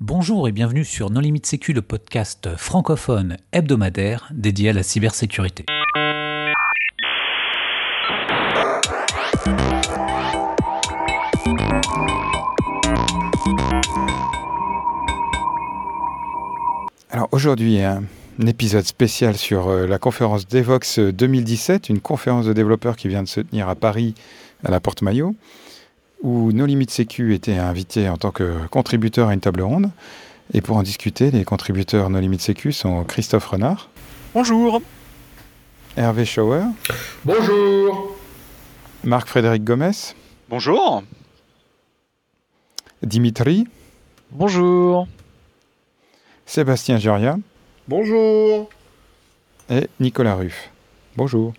Bonjour et bienvenue sur Non Limite Sécu, le podcast francophone hebdomadaire dédié à la cybersécurité. Alors aujourd'hui, un épisode spécial sur euh, la conférence Devox 2017, une conférence de développeurs qui vient de se tenir à Paris à la Porte Maillot où No Limit Sécu était invité en tant que contributeur à une table ronde. Et pour en discuter, les contributeurs No Limit Sécu sont Christophe Renard. Bonjour. Hervé Schauer. Bonjour. Marc-Frédéric Gomez. Bonjour. Dimitri. Bonjour. Sébastien Geria. Bonjour. Et Nicolas Ruff. Bonjour.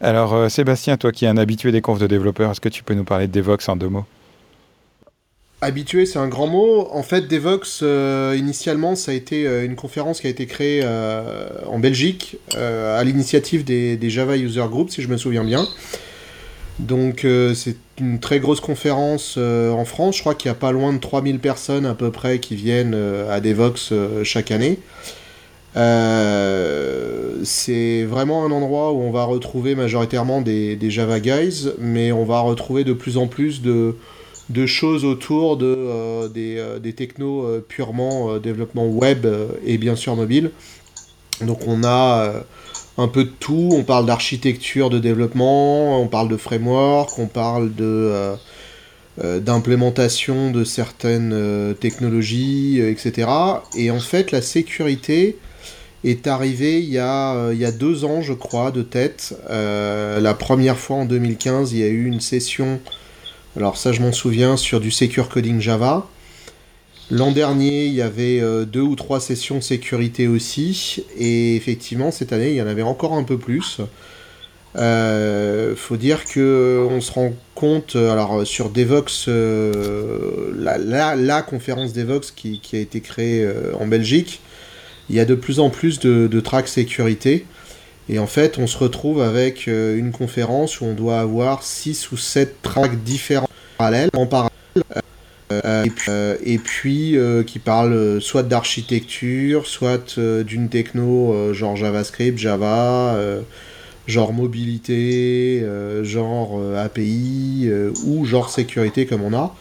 Alors, euh, Sébastien, toi qui es un habitué des confs de développeurs, est-ce que tu peux nous parler de Devox en deux mots? Habitué, c'est un grand mot. En fait, Devox, euh, initialement, ça a été euh, une conférence qui a été créée en Belgique à l'initiative des, Java User Group, si je me souviens bien. Donc, c'est une très grosse conférence en France. Je crois qu'il y a pas loin de 3000 personnes à peu près qui viennent à Devox chaque année. Euh, c'est vraiment un endroit où on va retrouver majoritairement des, Java Guys, mais on va retrouver de plus en plus de, choses autour euh, euh, des, technos purement développement web et bien sûr mobile. Donc on a un peu de tout, on parle d'architecture de développement, on parle de framework, on parle de d'implémentation de certaines technologies, etc. Et en fait, la sécurité, est arrivé il y, a, euh, il y a deux ans, je crois, de tête. Euh, la première fois en 2015, il y a eu une session, alors ça je m'en souviens, sur du Secure Coding Java. L'an dernier, il y avait euh, deux ou trois sessions sécurité aussi, et effectivement, cette année, il y en avait encore un peu plus. Il faut dire que on se rend compte, alors sur Devox, la, conférence Devox qui, a été créée en Belgique, il y a de plus en plus de, tracks sécurité. Et en fait, on se retrouve avec euh, une conférence où on doit avoir 6 ou 7 tracks différents parallèles, en parallèle. Euh, et puis, euh, qui parlent soit d'architecture, soit d'une techno genre JavaScript, Java, genre mobilité, genre API, ou genre sécurité comme on a,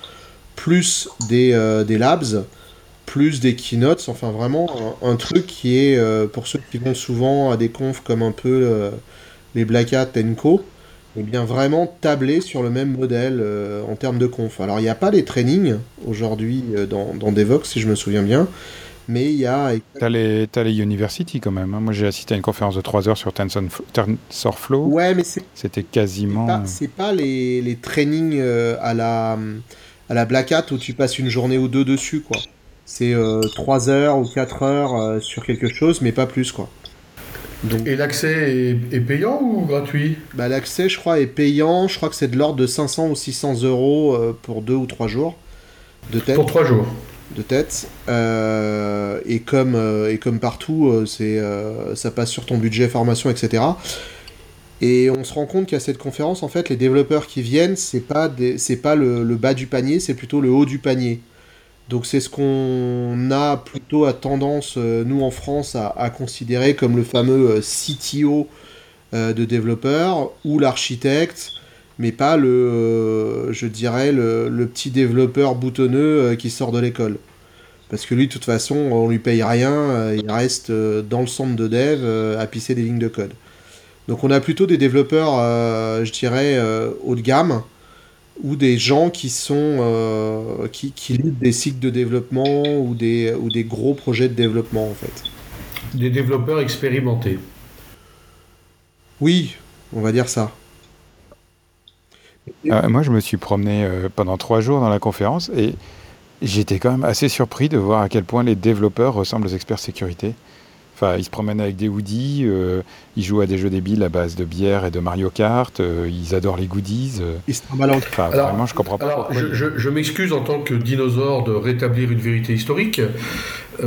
plus des, des labs plus des keynotes, enfin vraiment un, truc qui est, euh, pour ceux qui vont souvent à des confs comme un peu euh, les Black Hat Co, et eh bien vraiment tablé sur le même modèle euh, en termes de conf. Alors il n'y a pas les trainings aujourd'hui dans, dans Devox, si je me souviens bien, mais il y a... T'as les, as les University quand même. Hein. Moi j'ai assisté à une conférence de 3 heures sur TensorFlow. Ouais, mais C'était quasiment... C'est pas, pas, les, les trainings à la, à la Black Hat où tu passes une journée ou deux dessus, quoi c'est 3 euh, heures ou 4 heures euh, sur quelque chose, mais pas plus quoi. Donc, Et l'accès est, payant ou gratuit? Bah, L'accès, je crois, est payant. Je crois que c'est de l'ordre de 500 ou 600 euros euh, pour 2 ou 3 jours de tête. Pour 3 jours de tête. et, comme, et comme partout, c'est ça passe sur ton budget formation, etc. Et on se rend compte qu'à cette conférence, en fait, les développeurs qui viennent, c'est pas, pas le, bas du panier, c'est plutôt le haut du panier. Donc c'est ce qu'on a plutôt à tendance, euh, nous en France, à, considérer comme le fameux euh, CTO euh, de développeur ou l'architecte, mais pas le, je dirais, le, petit développeur boutonneux qui sort de l'école. Parce que lui, de toute façon, on lui paye rien, il reste dans le centre de dev à pisser des lignes de code. Donc on a plutôt des développeurs, je dirais, haut de gamme, ou des gens qui sont euh, qui, qui des cycles de développement ou des, ou des gros projets de développement en fait. Des développeurs expérimentés. Oui, on va dire ça. Euh, moi, je me suis promené euh, pendant trois jours dans la conférence et j'étais quand même assez surpris de voir à quel point les développeurs ressemblent aux experts sécurité. Enfin, ils se promènent avec des hoodies, euh, ils jouent à des jeux débiles à base de bière et de Mario Kart, euh, ils adorent les goodies. euh. Ils se Enfin, Alors- vraiment, je comprends pas Alors, pourquoi. je, je- je m'excuse en tant que dinosaure de rétablir une vérité historique,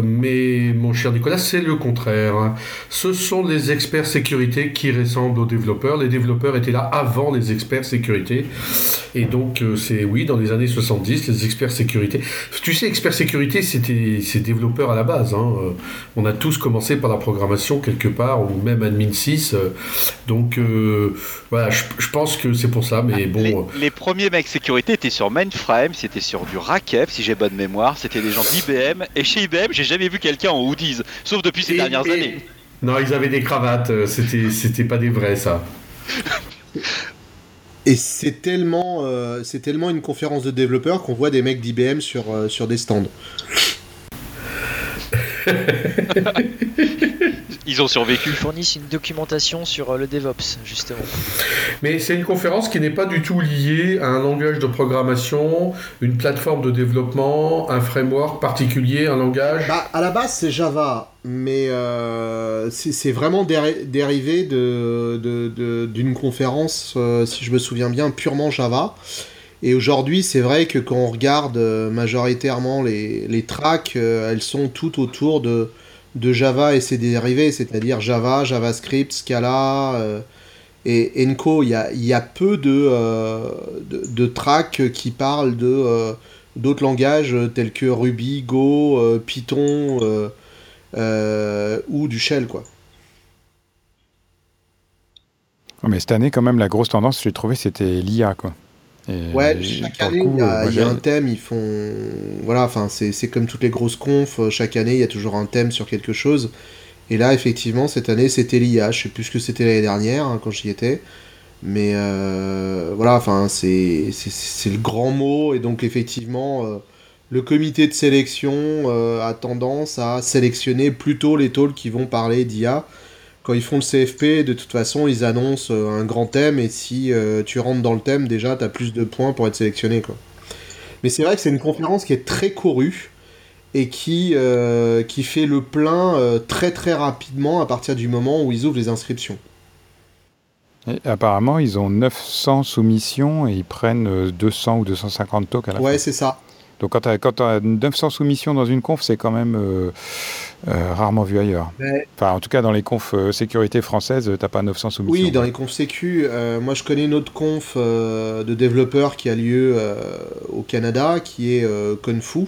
mais mon cher Nicolas, c'est le contraire. Ce sont les experts sécurité qui ressemblent aux développeurs. Les développeurs étaient là avant les experts sécurité. Et donc, euh, c'est oui, dans les années 70, les experts sécurité. Tu sais, experts sécurité, c'était c'est développeurs à la base. hein. Euh, On a tous commencé par la programmation quelque part, ou même admin 6. euh, Donc, euh, voilà, je, je pense que c'est pour ça, mais bon. les, euh, les premiers mecs sécurité étaient sur mainframe, c'était sur du Rakef, si j'ai bonne mémoire, c'était des gens d'IBM, et chez IBM, j'ai jamais vu quelqu'un en hoodies, sauf depuis ces Et- dernières et- années. Non, ils avaient des cravates, c'était, c'était pas des vrais, ça. Et c'est tellement, euh, c'est tellement une conférence de développeurs qu'on voit des mecs d'IBM sur, euh, sur des stands. Ils ont survécu. Ils fournissent une documentation sur euh, le DevOps, justement. Mais c'est une conférence qui n'est pas du tout liée à un langage de programmation, une plateforme de développement, un framework particulier, un langage. Bah, à la base, c'est Java, mais euh, c'est vraiment déri- dérivé de- de- de- d'une conférence, euh, si je me souviens bien, purement Java. Et aujourd'hui, c'est vrai que quand on regarde euh, majoritairement les, les tracks, euh, elles sont toutes autour de, de Java et ses dérivés, c'est-à-dire Java, JavaScript, Scala euh, et Enco. Il y a, y a peu de, de, tracks qui parlent de d'autres langages tels que Ruby, Go, Python ou du Shell, quoi. Mais cette année, quand même, la grosse tendance, j'ai trouvé, c'était l'IA, quoi. Et Ouais, chaque année, il y, a- euh, moi, il y a j'ai- un thème, ils font... Voilà, enfin, c'est comme toutes les grosses confs, euh, chaque année, il y a toujours un thème sur quelque chose. Et là, effectivement, cette année, c'était l'IA. Je sais plus ce que c'était l'année dernière, hein, quand j'y étais. Mais euh, voilà, enfin, c'est le grand mot. Et donc, effectivement, euh, le comité de sélection euh, a tendance à sélectionner plutôt les talks qui vont parler d'IA. Quand ils font le CFP, de toute façon, ils annoncent euh, un grand thème. Et si euh, tu rentres dans le thème, déjà, tu as plus de points pour être sélectionné. Quoi. Mais c'est vrai que c'est une conférence qui est très courue et qui, euh, qui fait le plein euh, très très rapidement à partir du moment où ils ouvrent les inscriptions. Et apparemment, ils ont 900 soumissions et ils prennent euh, 200 ou 250 talks à la Ouais, fin. c'est ça. Donc quand tu as, 900 soumissions dans une conf, c'est quand même euh, rarement vu ailleurs. Enfin, en tout cas, dans les confs euh, sécurité françaises, t'as pas 900 soumissions. Oui, dans les confs sécu, euh, moi je connais une autre conf de développeurs qui a lieu au Canada, qui est Confu.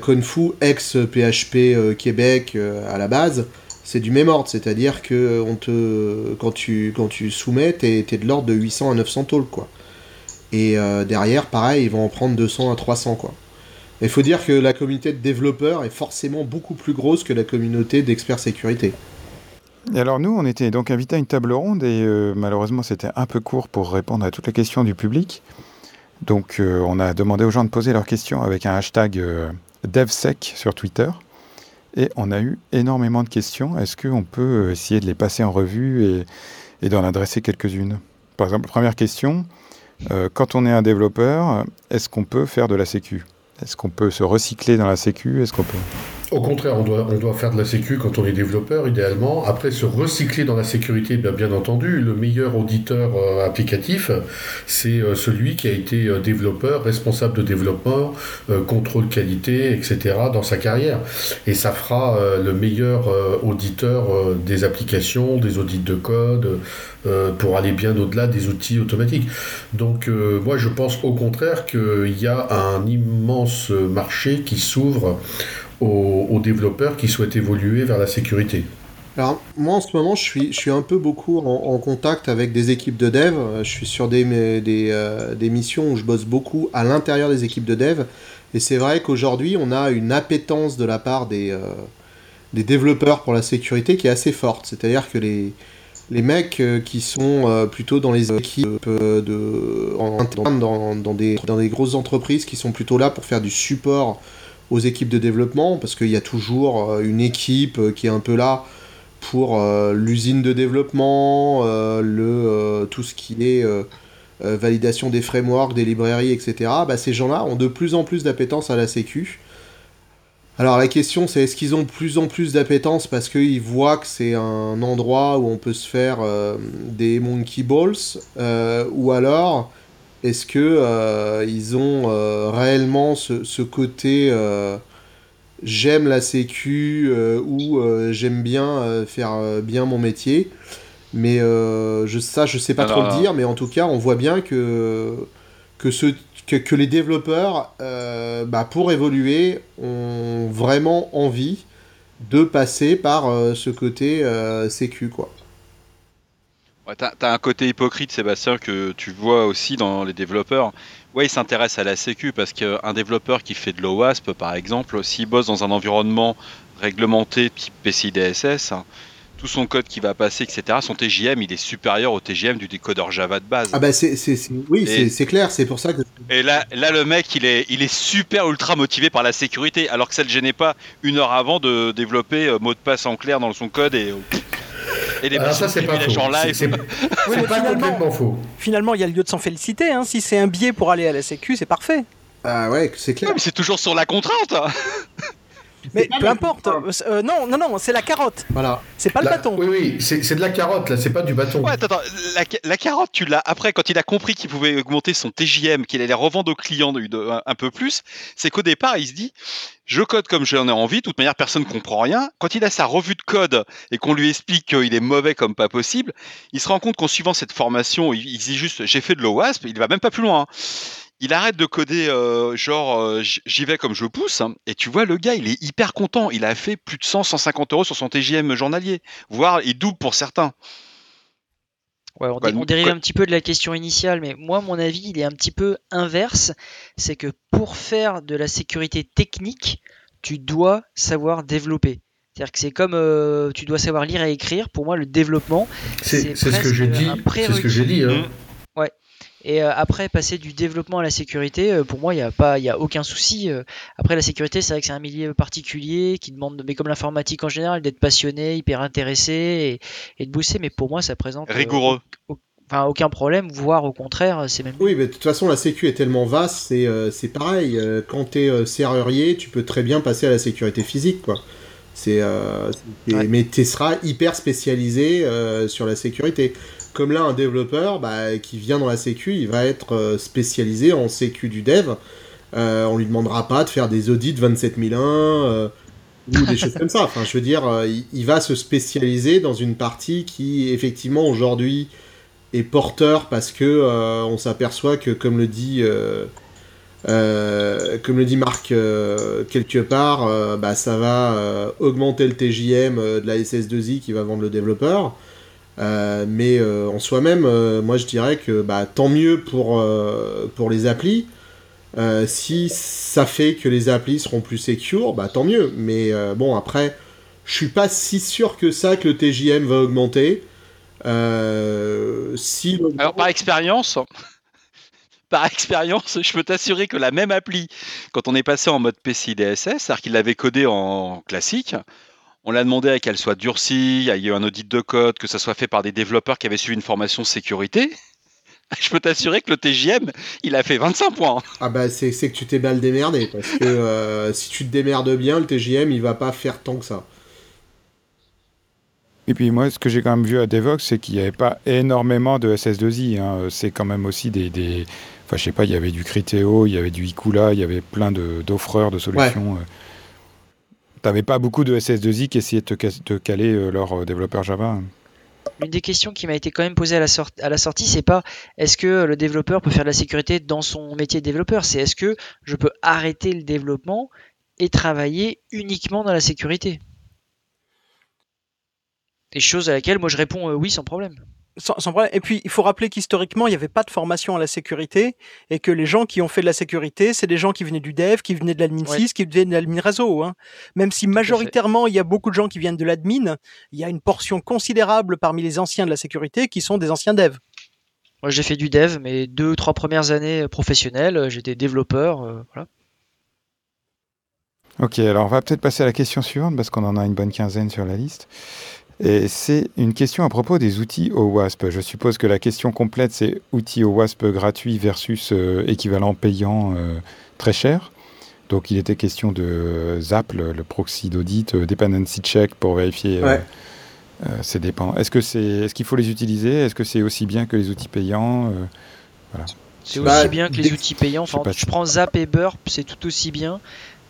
Confu, ex-PHP Québec à la base, c'est du même ordre, c'est-à-dire que on te, quand, tu, quand tu soumets, t'es es de l'ordre de 800 à 900 talks, quoi. Et derrière, pareil, ils vont en prendre 200 à 300, quoi. Il faut dire que la communauté de développeurs est forcément beaucoup plus grosse que la communauté d'experts sécurité. Et alors nous, on était donc invités à une table ronde et euh, malheureusement c'était un peu court pour répondre à toutes les questions du public. Donc euh, on a demandé aux gens de poser leurs questions avec un hashtag euh, DevSec sur Twitter. Et on a eu énormément de questions. Est-ce qu'on peut essayer de les passer en revue et, et d'en adresser quelques-unes? Par exemple, première question, quand on est un développeur, est-ce qu'on peut faire de la sécu? Est-ce qu'on peut se recycler dans la sécu? Est-ce qu'on peut... Au contraire, on doit, on doit faire de la sécu quand on est développeur, idéalement. Après, se recycler dans la sécurité, bien, entendu. Le meilleur auditeur euh, applicatif, c'est euh, celui qui a été euh, développeur, responsable de développement, contrôle qualité, etc. dans sa carrière. Et ça fera le meilleur auditeur des applications, des audits de code, pour aller bien au-delà des outils automatiques. Donc, moi, je pense au contraire qu'il y a un immense marché qui s'ouvre aux, développeurs qui souhaitent évoluer vers la sécurité Alors, moi en ce moment, je suis, je suis un peu beaucoup en, contact avec des équipes de dev. Je suis sur des, euh, des missions où je bosse beaucoup à l'intérieur des équipes de dev. Et c'est vrai qu'aujourd'hui, on a une appétence de la part des, euh, des développeurs pour la sécurité qui est assez forte. C'est-à-dire que les, les mecs euh, qui sont plutôt dans les équipes de, en, dans, dans, des, dans des grosses entreprises qui sont plutôt là pour faire du support aux équipes de développement, parce qu'il y a toujours une équipe qui est un peu là pour euh, l'usine de développement, euh, le, euh, tout ce qui est validation des frameworks, des librairies, etc. Bah, ces gens-là ont de plus en plus d'appétence à la sécu. Alors la question c'est est-ce qu'ils ont de plus en plus d'appétence parce qu'ils voient que c'est un endroit où on peut se faire euh, des monkey balls euh, ou alors est-ce que euh, ils ont réellement ce, ce côté j'aime la sécu ou j'aime bien faire bien mon métier mais je, ça je sais pas trop le dire mais en tout cas on voit bien que que ce que, les développeurs, euh, bah, pour évoluer, ont vraiment envie de passer par euh, ce côté euh, sécu, quoi. Ouais, t'as, un côté hypocrite, Sébastien, que tu vois aussi dans les développeurs. Ouais, ils s'intéressent à la sécu parce qu'un développeur qui fait de l'OWASP, par exemple, s'il bosse dans un environnement réglementé type PCI DSS, tout son code qui va passer, etc., son TJM, il est supérieur au TJM du décodeur Java de base. Ah bah c'est, oui, c'est, clair, c'est pour ça que... Et là, là, le mec, il est, il est super ultra motivé par la sécurité, alors que ça ne le gênait pas une heure avant de développer euh, mot de passe en clair dans son code et... et les ça, c'est pas faux. live. C'est, pas complètement faux. Finalement, il y a lieu de s'en féliciter. Hein. Si c'est un biais pour aller à la sécu, c'est parfait. Ah ouais, c'est clair. mais c'est toujours sur la contrainte. Mais peu importe. Euh, non, non, non, c'est la carotte. Voilà. C'est pas le bâton. Oui, oui, c'est de la carotte, là, c'est pas du bâton. Ouais, attends, la, carotte, tu l'as. Après, quand il a compris qu'il pouvait augmenter son TJM, qu'il allait revendre aux clients de, un, peu plus, c'est qu'au départ, il se dit je code comme j'en ai envie, de toute manière, personne ne comprend rien. Quand il a sa revue de code et qu'on lui explique qu'il est mauvais comme pas possible, il se rend compte qu'en suivant cette formation, il, il dit juste j'ai fait de l'OWASP, il va même pas plus loin. Hein il arrête de coder euh, genre euh, j'y vais comme je pousse hein, et tu vois le gars il est hyper content il a fait plus de 100 150 euros sur son TGM journalier voire il double pour certains Ouais, on, dérive un petit peu de la question initiale, mais moi, mon avis, il est un petit peu inverse. C'est que pour faire de la sécurité technique, tu dois savoir développer. C'est-à-dire que c'est comme euh, tu dois savoir lire et écrire. Pour moi, le développement, c'est ce que j'ai dit. C'est ce que j'ai dit. Hein. Et euh, après, passer du développement à la sécurité, euh, pour moi, il n'y a, pas, y a aucun souci. Euh. après, la sécurité, c'est vrai que c'est un milieu particulier qui demande, mais comme l'informatique en général, d'être passionné, hyper intéressé et, de booster. Mais pour moi, ça présente. Rigoureux. Enfin, aucun problème, voire au contraire, c'est même. Oui, mais de toute façon, la sécu est tellement vaste, c'est c'est pareil. Quand tu es serrurier, tu peux très bien passer à la sécurité physique, quoi. C'est, mais tu seras hyper spécialisé sur la sécurité. Comme là, un développeur bah, qui vient dans la sécu, il va être euh, spécialisé en sécu du dev. Euh, on lui demandera pas de faire des audits 27001 euh, ou des choses comme ça. Enfin, je veux dire, euh, il, va se spécialiser dans une partie qui, effectivement, aujourd'hui est porteur parce que on s'aperçoit que, comme le dit, comme le dit Marc quelque part, bah, ça va augmenter le TJM de la SS2I qui va vendre le développeur. Euh, mais euh, en soi-même, euh, moi je dirais que bah, tant mieux pour, les applis. si ça fait que les applis seront plus secure, bah tant mieux. Mais bon, après, je suis pas si sûr que ça que le TJM va augmenter. Alors par expérience, par expérience, je peux t'assurer que la même appli, quand on est passé en mode PCI DSS, c'est-à-dire qu'il l'avait codé en classique, on l'a demandé à qu'elle soit durcie, il y a eu un audit de code, que ça soit fait par des développeurs qui avaient suivi une formation sécurité. Je peux t'assurer que le TJM, il a fait 25 points. Ah bah c'est que tu t'es mal démerdé, parce que euh, si tu te démerdes bien, le TJM, il va pas faire tant que ça. Et puis moi, ce que j'ai quand même vu à Devox, c'est qu'il n'y avait pas énormément de SS2I. Hein. C'est quand même aussi des, Enfin, je sais pas, il y avait du Criteo, il y avait du Ikula, il y avait plein d'offreurs, de, solutions. Euh n'avais pas beaucoup de SS2I qui essayaient de caler euh, leur euh, développeur Java. Une des questions qui m'a été quand même posée à la, à la sortie, c'est pas est-ce que le développeur peut faire de la sécurité dans son métier de développeur, c'est est-ce que je peux arrêter le développement et travailler uniquement dans la sécurité? Des choses à laquelle moi je réponds euh, oui sans problème. Et puis, il faut rappeler qu'historiquement, il n'y avait pas de formation à la sécurité et que les gens qui ont fait de la sécurité, c'est des gens qui venaient du dev, qui venaient de l'admin 6, qui venaient de l'admin réseau. Hein. Même si majoritairement, il y a beaucoup de gens qui viennent de l'admin, il y a une portion considérable parmi les anciens de la sécurité qui sont des anciens devs. Moi, j'ai fait du dev, mais deux, trois premières années professionnelles, j'étais développeur. Euh, voilà. Ok, alors on va peut-être passer à la question suivante parce qu'on en a une bonne quinzaine sur la liste. Et c'est une question à propos des outils OWASP. Je suppose que la question complète, c'est outils OWASP gratuits versus euh, équivalent payant euh, très cher. Donc il était question de ZAP, le, proxy d'audit, dependency check pour vérifier ses dépendances. Est-ce que c'est, est-ce qu'il faut les utiliser? Est-ce que c'est aussi bien que les outils payants voilà. C'est aussi bah, bien que les outils payants. Enfin, je prends Zap et Burp, c'est tout aussi bien.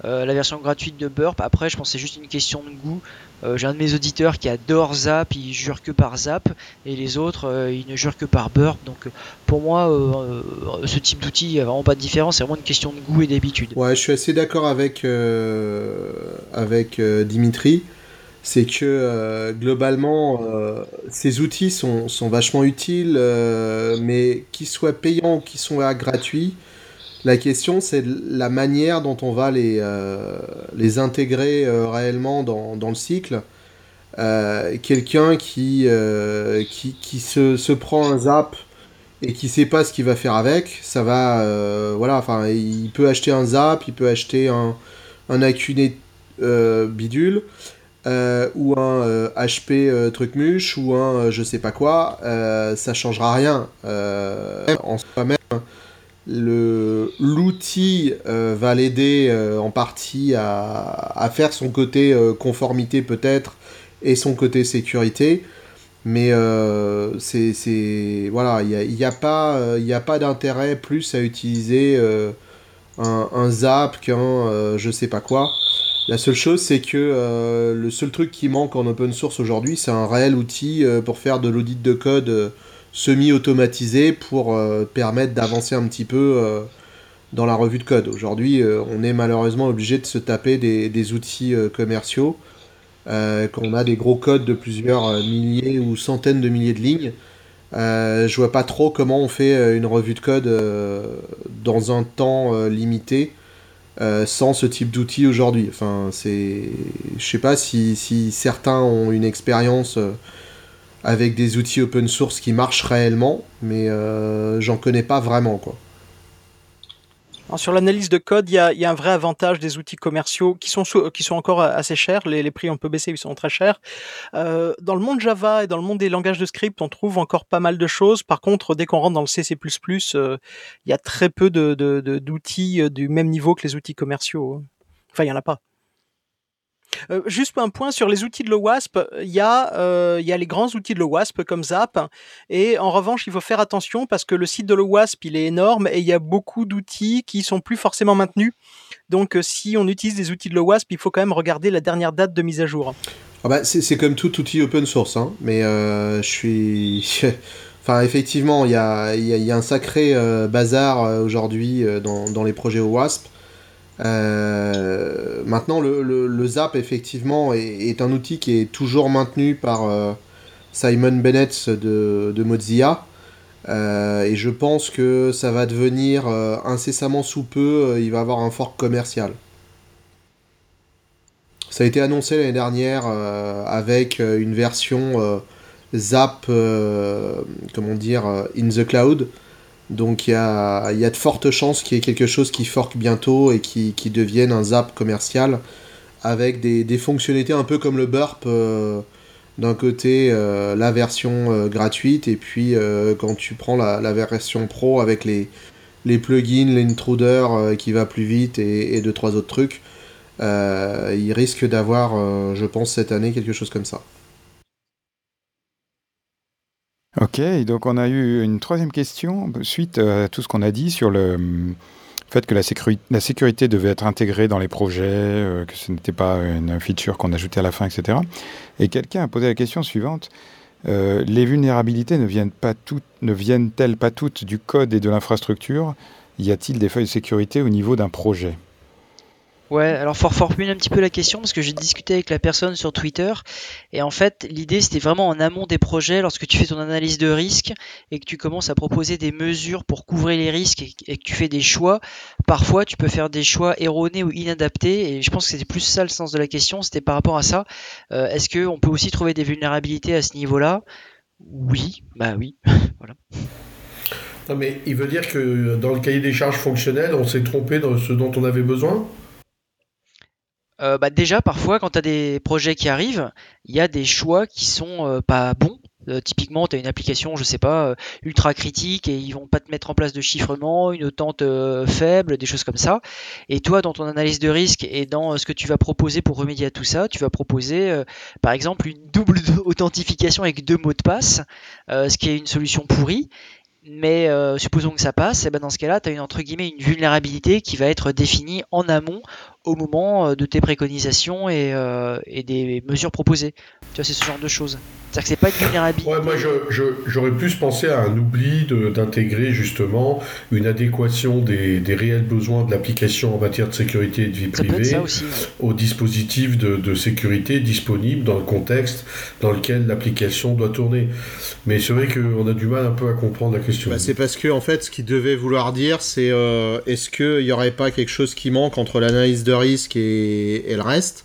Euh, la version gratuite de Burp. Après, je pense que c'est juste une question de goût. Euh, j'ai un de mes auditeurs qui adore Zap, il jure que par Zap, et les autres, euh, ils ne jurent que par Burp. Donc, pour moi, ce type d'outil, il n'y a vraiment pas de différence. C'est vraiment une question de goût et d'habitude. Ouais, je suis assez d'accord avec, avec Dimitri. C'est que globalement, ces outils sont, sont vachement utiles, mais qu'ils soient payants ou qu'ils soient gratuits, la question, c'est la manière dont on va les, euh, intégrer euh, réellement dans, le cycle. Euh, quelqu'un qui, se, prend un zap et qui sait pas ce qu'il va faire avec, ça va. voilà, il peut acheter un zap, il peut acheter un, un Acuné bidule. ou un HP trucmuche ou un je sais pas quoi, ça changera rien en soi-même l'outil euh, va l'aider euh, en partie à, faire son côté euh, conformité peut-être et son côté sécurité. Mais c'est voilà il n'y a, pas il a pas d'intérêt plus à utiliser un, un, zap qu'un je sais pas quoi. La seule chose c'est que le seul truc qui manque en open source aujourd'hui c'est un réel outil pour faire de l'audit de code semi-automatisé pour euh, permettre d'avancer un petit peu euh, dans la revue de code. Aujourd'hui, euh, on est malheureusement obligé de se taper des, outils commerciaux, qu'on a des gros codes de plusieurs milliers ou centaines de milliers de lignes. je vois pas trop comment on fait une revue de code dans un temps limité sans ce type d'outils aujourd'hui. Enfin, c'est, je sais pas si, certains ont une expérience avec des outils open source qui marchent réellement, mais euh, j'en connais pas vraiment quoi. sur l'analyse de code, il y, a, un vrai avantage des outils commerciaux qui sont, qui sont encore assez chers. Les, prix on peut baisser, ils sont très chers. Euh, dans le monde Java et dans le monde des langages de script, on trouve encore pas mal de choses. Par contre, dès qu'on rentre dans le C++, euh, il y a très peu d'outils du même niveau que les outils commerciaux. Enfin, il y en a pas. Euh, juste un point sur les outils de l'OWASP, il y, a, euh, il y a les grands outils de l'OWASP comme Zap, et en revanche, il faut faire attention parce que le site de l'OWASP, il est énorme et il y a beaucoup d'outils qui sont plus forcément maintenus. Donc, euh, si on utilise des outils de l'OWASP, il faut quand même regarder la dernière date de mise à jour. Ah bah, c'est comme tout outil open source, hein, mais je suis. Enfin, effectivement, il y a, y a, un sacré bazar aujourd'hui dans, dans, les projets OWASP. Euh, maintenant, le, Zap, effectivement, est, un outil qui est toujours maintenu par euh, Simon Bennett de, Mozilla. Euh, et je pense que ça va devenir incessamment sous peu, il va avoir un fork commercial. Ça a été annoncé l'année dernière avec une version Zap, comment dire, in the cloud. Donc il y a, de fortes chances qu'il y ait quelque chose qui forque bientôt et qui, devienne un zap commercial avec des, fonctionnalités un peu comme le burp. Euh, d'un côté euh, la version euh, gratuite et puis quand tu prends la, version pro avec les, les plugins, l'intruder qui va plus vite et, et deux trois autres trucs, il risque d'avoir, je pense, cette année quelque chose comme ça. Ok, donc on a eu une troisième question suite à tout ce qu'on a dit sur le fait que la, sécurité, devait être intégrée dans les projets, euh, que ce n'était pas une feature qu'on ajoutait à la fin, etc. Et quelqu'un a posé la question suivante. Euh, les vulnérabilités ne ne viennent-elles pas toutes du code et de l'infrastructure? Y a-t-il des feuilles de sécurité au niveau d'un projet? Ouais, alors faut reformuler un petit peu la question parce que j'ai discuté avec la personne sur Twitter et en fait l'idée c'était vraiment en amont des projets lorsque tu fais ton analyse de risque et que tu commences à proposer des mesures pour couvrir les risques et, que tu fais des choix. Parfois tu peux faire des choix erronés ou inadaptés et je pense que c'était plus ça le sens de la question, c'était par rapport à ça. Euh, est-ce qu'on peut aussi trouver des vulnérabilités à ce niveau-là? Oui, bah oui, voilà. Non mais il veut dire que dans le cahier des charges fonctionnelles, on s'est trompé dans ce dont on avait besoin? Euh, bah déjà parfois quand tu as des projets qui arrivent, il y a des choix qui sont euh, pas bons typiquement, tu as une application, je sais pas, ultra critique et ils vont pas te mettre en place de chiffrement, une tente faible, des choses comme ça. Et toi, dans ton analyse de risque et dans ce que tu vas proposer pour remédier à tout ça, tu vas proposer par exemple une double authentification avec deux mots de passe, ce qui est une solution pourrie mais supposons que ça passe, et ben dans ce cas-là, tu as une, entre guillemets, une vulnérabilité qui va être définie en amont au moment euh, de tes préconisations et, euh, et des mesures proposées. Tu vois, c'est ce genre de choses. C'est-à-dire que c'est pas une vulnérabilité. Ouais, moi, j'aurais plus pensé à un oubli d'intégrer justement une adéquation des, des, réels besoins de l'application en matière de sécurité et de vie privée au dispositif de, de, sécurité disponible dans le contexte dans lequel l'application doit tourner. Mais c'est vrai qu'on a du mal un peu à comprendre la question. Bah, c'est parce que, en fait, ce qu'il devait vouloir dire, c'est euh, est-ce qu'il n'y aurait pas quelque chose qui manque entre l'analyse de risque et, le reste,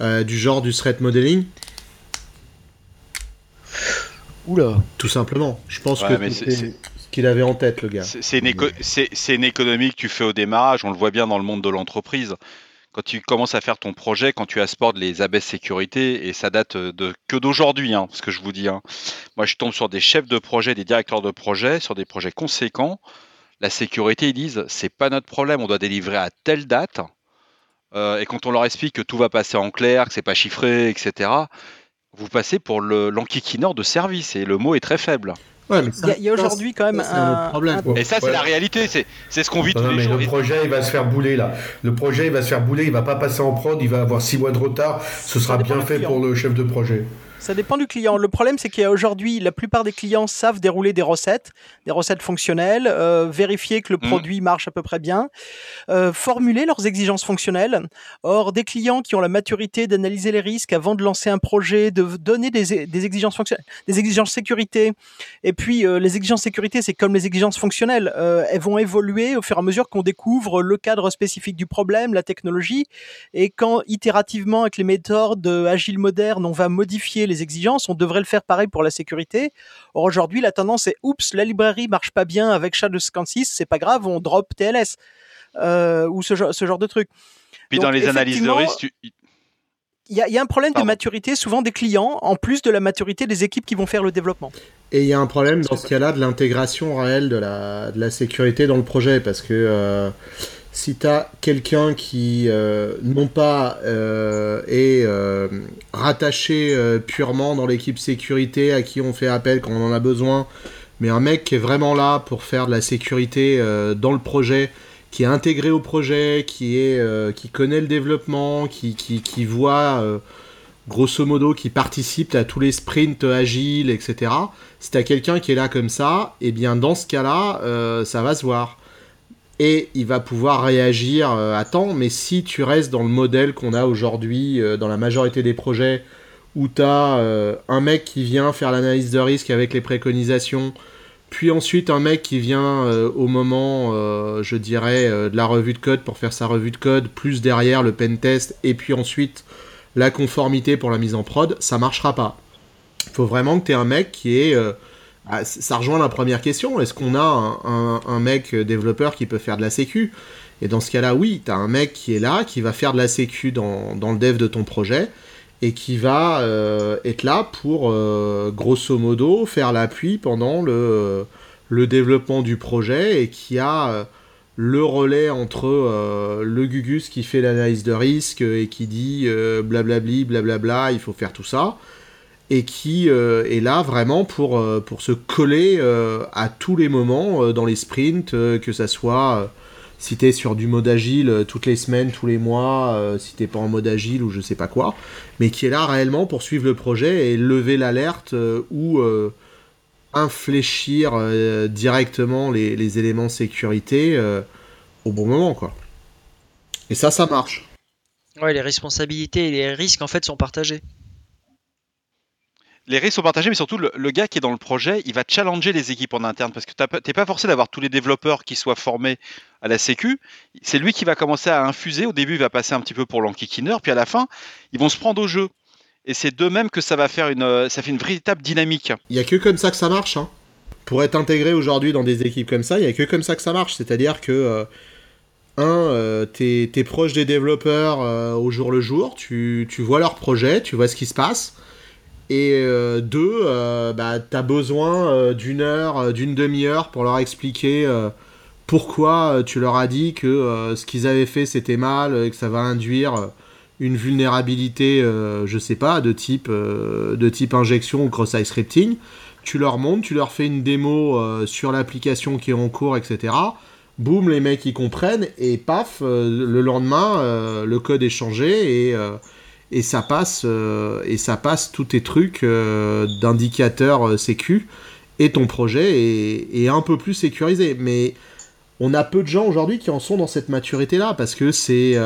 euh, du genre du threat modeling Oula. Tout simplement. Je pense que c'est ce qu'il avait en tête, le gars. C'est une, une, économie que tu fais au démarrage, on le voit bien dans le monde de l'entreprise. Quand tu commences à faire ton projet, quand tu asportes les abesses sécurité, et ça date de, que d'aujourd'hui, hein, ce que je vous dis. Hein. Moi, je tombe sur des chefs de projet, des directeurs de projet, sur des projets conséquents. La sécurité, ils disent, c'est pas notre problème, on doit délivrer à telle date. Euh, et quand on leur explique que tout va passer en clair, que c'est pas chiffré, etc., vous passez pour l'enquiquineur de service et le mot est très faible. il y a, aujourd'hui quand même un, problème. Et ça, c'est la réalité, c'est ce qu'on vit tous les jours. Le projet, il va se faire bouler là. Le projet, il va se faire bouler, il va pas passer en prod, il va avoir six mois de retard. Ce sera bien fait pour le chef de projet. Ça dépend du client. Le problème, c'est qu'aujourd'hui, la plupart des clients savent dérouler des recettes, des recettes fonctionnelles, euh, vérifier que le mm. produit marche à peu près bien, euh, formuler leurs exigences fonctionnelles. Or, des clients qui ont la maturité d'analyser les risques avant de lancer un projet, de donner des, des exigences fonctionnelles, des exigences sécurité. Et puis, euh, les exigences sécurité, c'est comme les exigences fonctionnelles. Elles vont évoluer au fur et à mesure qu'on découvre le cadre spécifique du problème, la technologie. Et quand, itérativement, avec les méthodes agiles modernes, on va modifier les exigences, on devrait le faire pareil pour la sécurité. Or aujourd'hui, la tendance est oups, la librairie marche pas bien avec SHA-256, c'est pas grave, on drop TLS euh, ou ce genre, ce genre de truc. Puis dans les analyses de risque, il y, a un problème de maturité souvent des clients, en plus de la maturité des équipes qui vont faire le développement. Et il y a un problème dans ce cas-là de l'intégration réelle de la, de la sécurité dans le projet, parce que euh, si tu quelqu'un qui, euh, non pas euh, est euh, rattaché purement dans l'équipe sécurité à qui on fait appel quand on en a besoin, mais un mec qui est vraiment là pour faire de la sécurité dans le projet, qui est intégré au projet, qui, est, qui connaît le développement, qui, voit grosso modo, qui participe à tous les sprints agiles, etc. Si tu quelqu'un qui est là comme ça, eh bien dans ce cas-là, ça va se voir et il va pouvoir réagir euh, à temps. Mais si tu restes dans le modèle qu'on a aujourd'hui euh, dans la majorité des projets, où tu as euh, un mec qui vient faire l'analyse de risque avec les préconisations, puis ensuite un mec qui vient au moment, je dirais, de la revue de code pour faire sa revue de code, plus derrière le pen test, et puis ensuite la conformité pour la mise en prod, ça marchera pas. Il faut vraiment que tu aies un mec qui est ah, ça rejoint la première question. Est-ce qu'on a un, mec développeur qui peut faire de la sécu? Et dans ce cas-là, oui, tu as un mec qui est là, qui va faire de la sécu dans, le dev de ton projet et qui va euh, être là pour, euh, grosso modo, faire l'appui pendant le, développement du projet et qui a euh, le relais entre le Gugus qui fait l'analyse de risque et qui dit blablabli, blablabla, il faut faire tout ça et qui euh, est là vraiment pour, euh, pour se coller euh, à tous les moments dans les sprints, que ça soit si t'es sur du mode agile toutes les semaines, tous les mois, si t'es pas en mode agile ou je sais pas quoi, mais qui est là réellement pour suivre le projet et lever l'alerte ou infléchir directement les, les, éléments sécurité au bon moment quoi. Et ça, ça marche. Ouais, les responsabilités et les risques en fait sont partagés les risques sont partagés, mais surtout le, gars qui est dans le projet, il va challenger les équipes en interne parce que tu n'es pas forcé d'avoir tous les développeurs qui soient formés à la Sécu. C'est lui qui va commencer à infuser. Au début, il va passer un petit peu pour l'enquiquineur, puis à la fin, ils vont se prendre au jeu. Et c'est de même que ça va faire une, ça fait une véritable dynamique. Il y a que comme ça que ça marche. Hein. Pour être intégré aujourd'hui dans des équipes comme ça, il y a que comme ça que ça marche. C'est-à-dire que euh, un, euh, tu es, proche des développeurs euh, au jour le jour, tu, tu vois leur projet, tu vois ce qui se passe Et deux, bah, tu as besoin d'une heure, d'une demi-heure pour leur expliquer pourquoi tu leur as dit que ce qu'ils avaient fait c'était mal et que ça va induire une vulnérabilité, je sais pas, de type, de type injection ou cross-site scripting. Tu leur montres, tu leur fais une démo sur l'application qui est en cours, etc boum, les mecs ils comprennent, et paf, euh, le lendemain, euh, le code est changé et, euh, et, ça, passe, et ça passe tous tes trucs d'indicateurs sécu, et ton projet est, un peu plus sécurisé. Mais on a peu de gens aujourd'hui qui en sont dans cette maturité-là, parce que c'est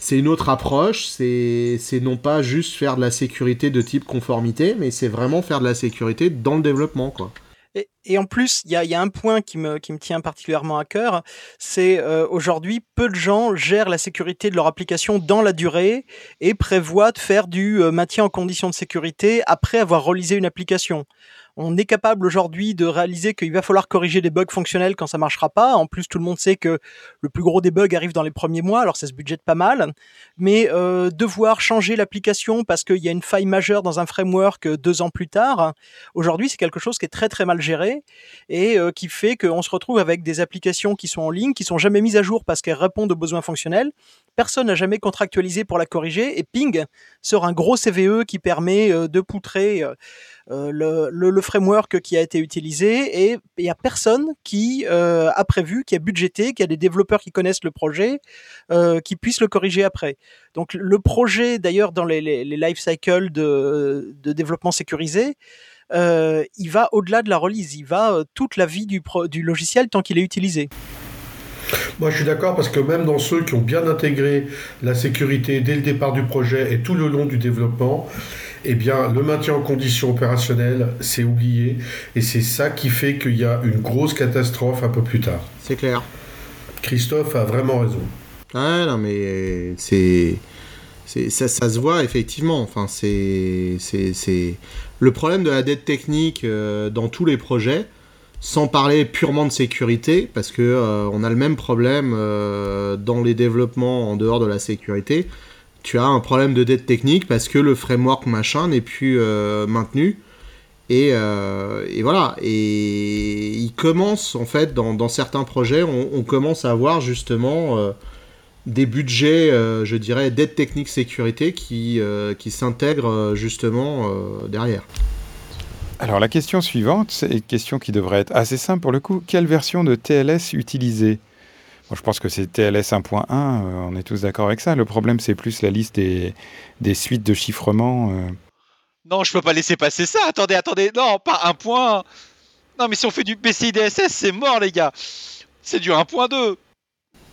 c'est une autre approche, c'est non pas juste faire de la sécurité de type conformité, mais c'est vraiment faire de la sécurité dans le développement, quoi. Et, en plus, il y a, un point qui me, tient particulièrement à cœur, c'est euh, aujourd'hui, peu de gens gèrent la sécurité de leur application dans la durée et prévoient de faire du euh, maintien en condition de sécurité après avoir relisé une application on est capable aujourd'hui de réaliser qu'il va falloir corriger des bugs fonctionnels quand ça marchera pas. En plus, tout le monde sait que le plus gros des bugs arrive dans les premiers mois, alors ça se budgète pas mal. Mais euh, devoir changer l'application parce qu'il y a une faille majeure dans un framework euh, deux ans plus tard, aujourd'hui, c'est quelque chose qui est très très mal géré et euh, qui fait qu'on se retrouve avec des applications qui sont en ligne, qui sont jamais mises à jour parce qu'elles répondent aux besoins fonctionnels. Personne n'a jamais contractualisé pour la corriger et ping sort un gros CVE qui permet de poutrer euh, le, framework qui a été utilisé et il n'y a personne qui euh, a prévu, qui a budgété, qui a des développeurs qui connaissent le projet, euh, qui puissent le corriger après. Donc le projet, d'ailleurs, dans les, life cycles de, développement sécurisé, il va au-delà de la release, il va toute la vie du logiciel tant qu'il est utilisé. Moi, je suis d'accord parce que même dans ceux qui ont bien intégré la sécurité dès le départ du projet et tout le long du développement, eh bien, le maintien en condition opérationnelle, c'est oublié. Et c'est ça qui fait qu'il y a une grosse catastrophe un peu plus tard. C'est clair. Christophe a vraiment raison. Ah non, mais c'est. Ça, ça, se voit effectivement. Enfin, c'est, c'est, le problème de la dette technique euh, dans tous les projets, sans parler purement de sécurité, parce que euh, on a le même problème euh, dans les développements en dehors de la sécurité tu as un problème de dette technique parce que le framework machin n'est plus euh, maintenu. Et, voilà. Et il commence, en fait, dans, certains projets, on, commence à avoir justement des budgets, je dirais, d'aide technique sécurité qui, qui s'intègrent justement derrière. Alors la question suivante, c'est une question qui devrait être assez simple pour le coup. Quelle version de TLS utiliser? Je pense que c'est TLS 1.1, euh, on est tous d'accord avec ça. Le problème, c'est plus la liste des, des suites de chiffrement. Euh. Non, je peux pas laisser passer ça. Attendez, attendez. Non, pas 1.1. Non, mais si on fait du PCI DSS, c'est mort, les gars. C'est du 1.2.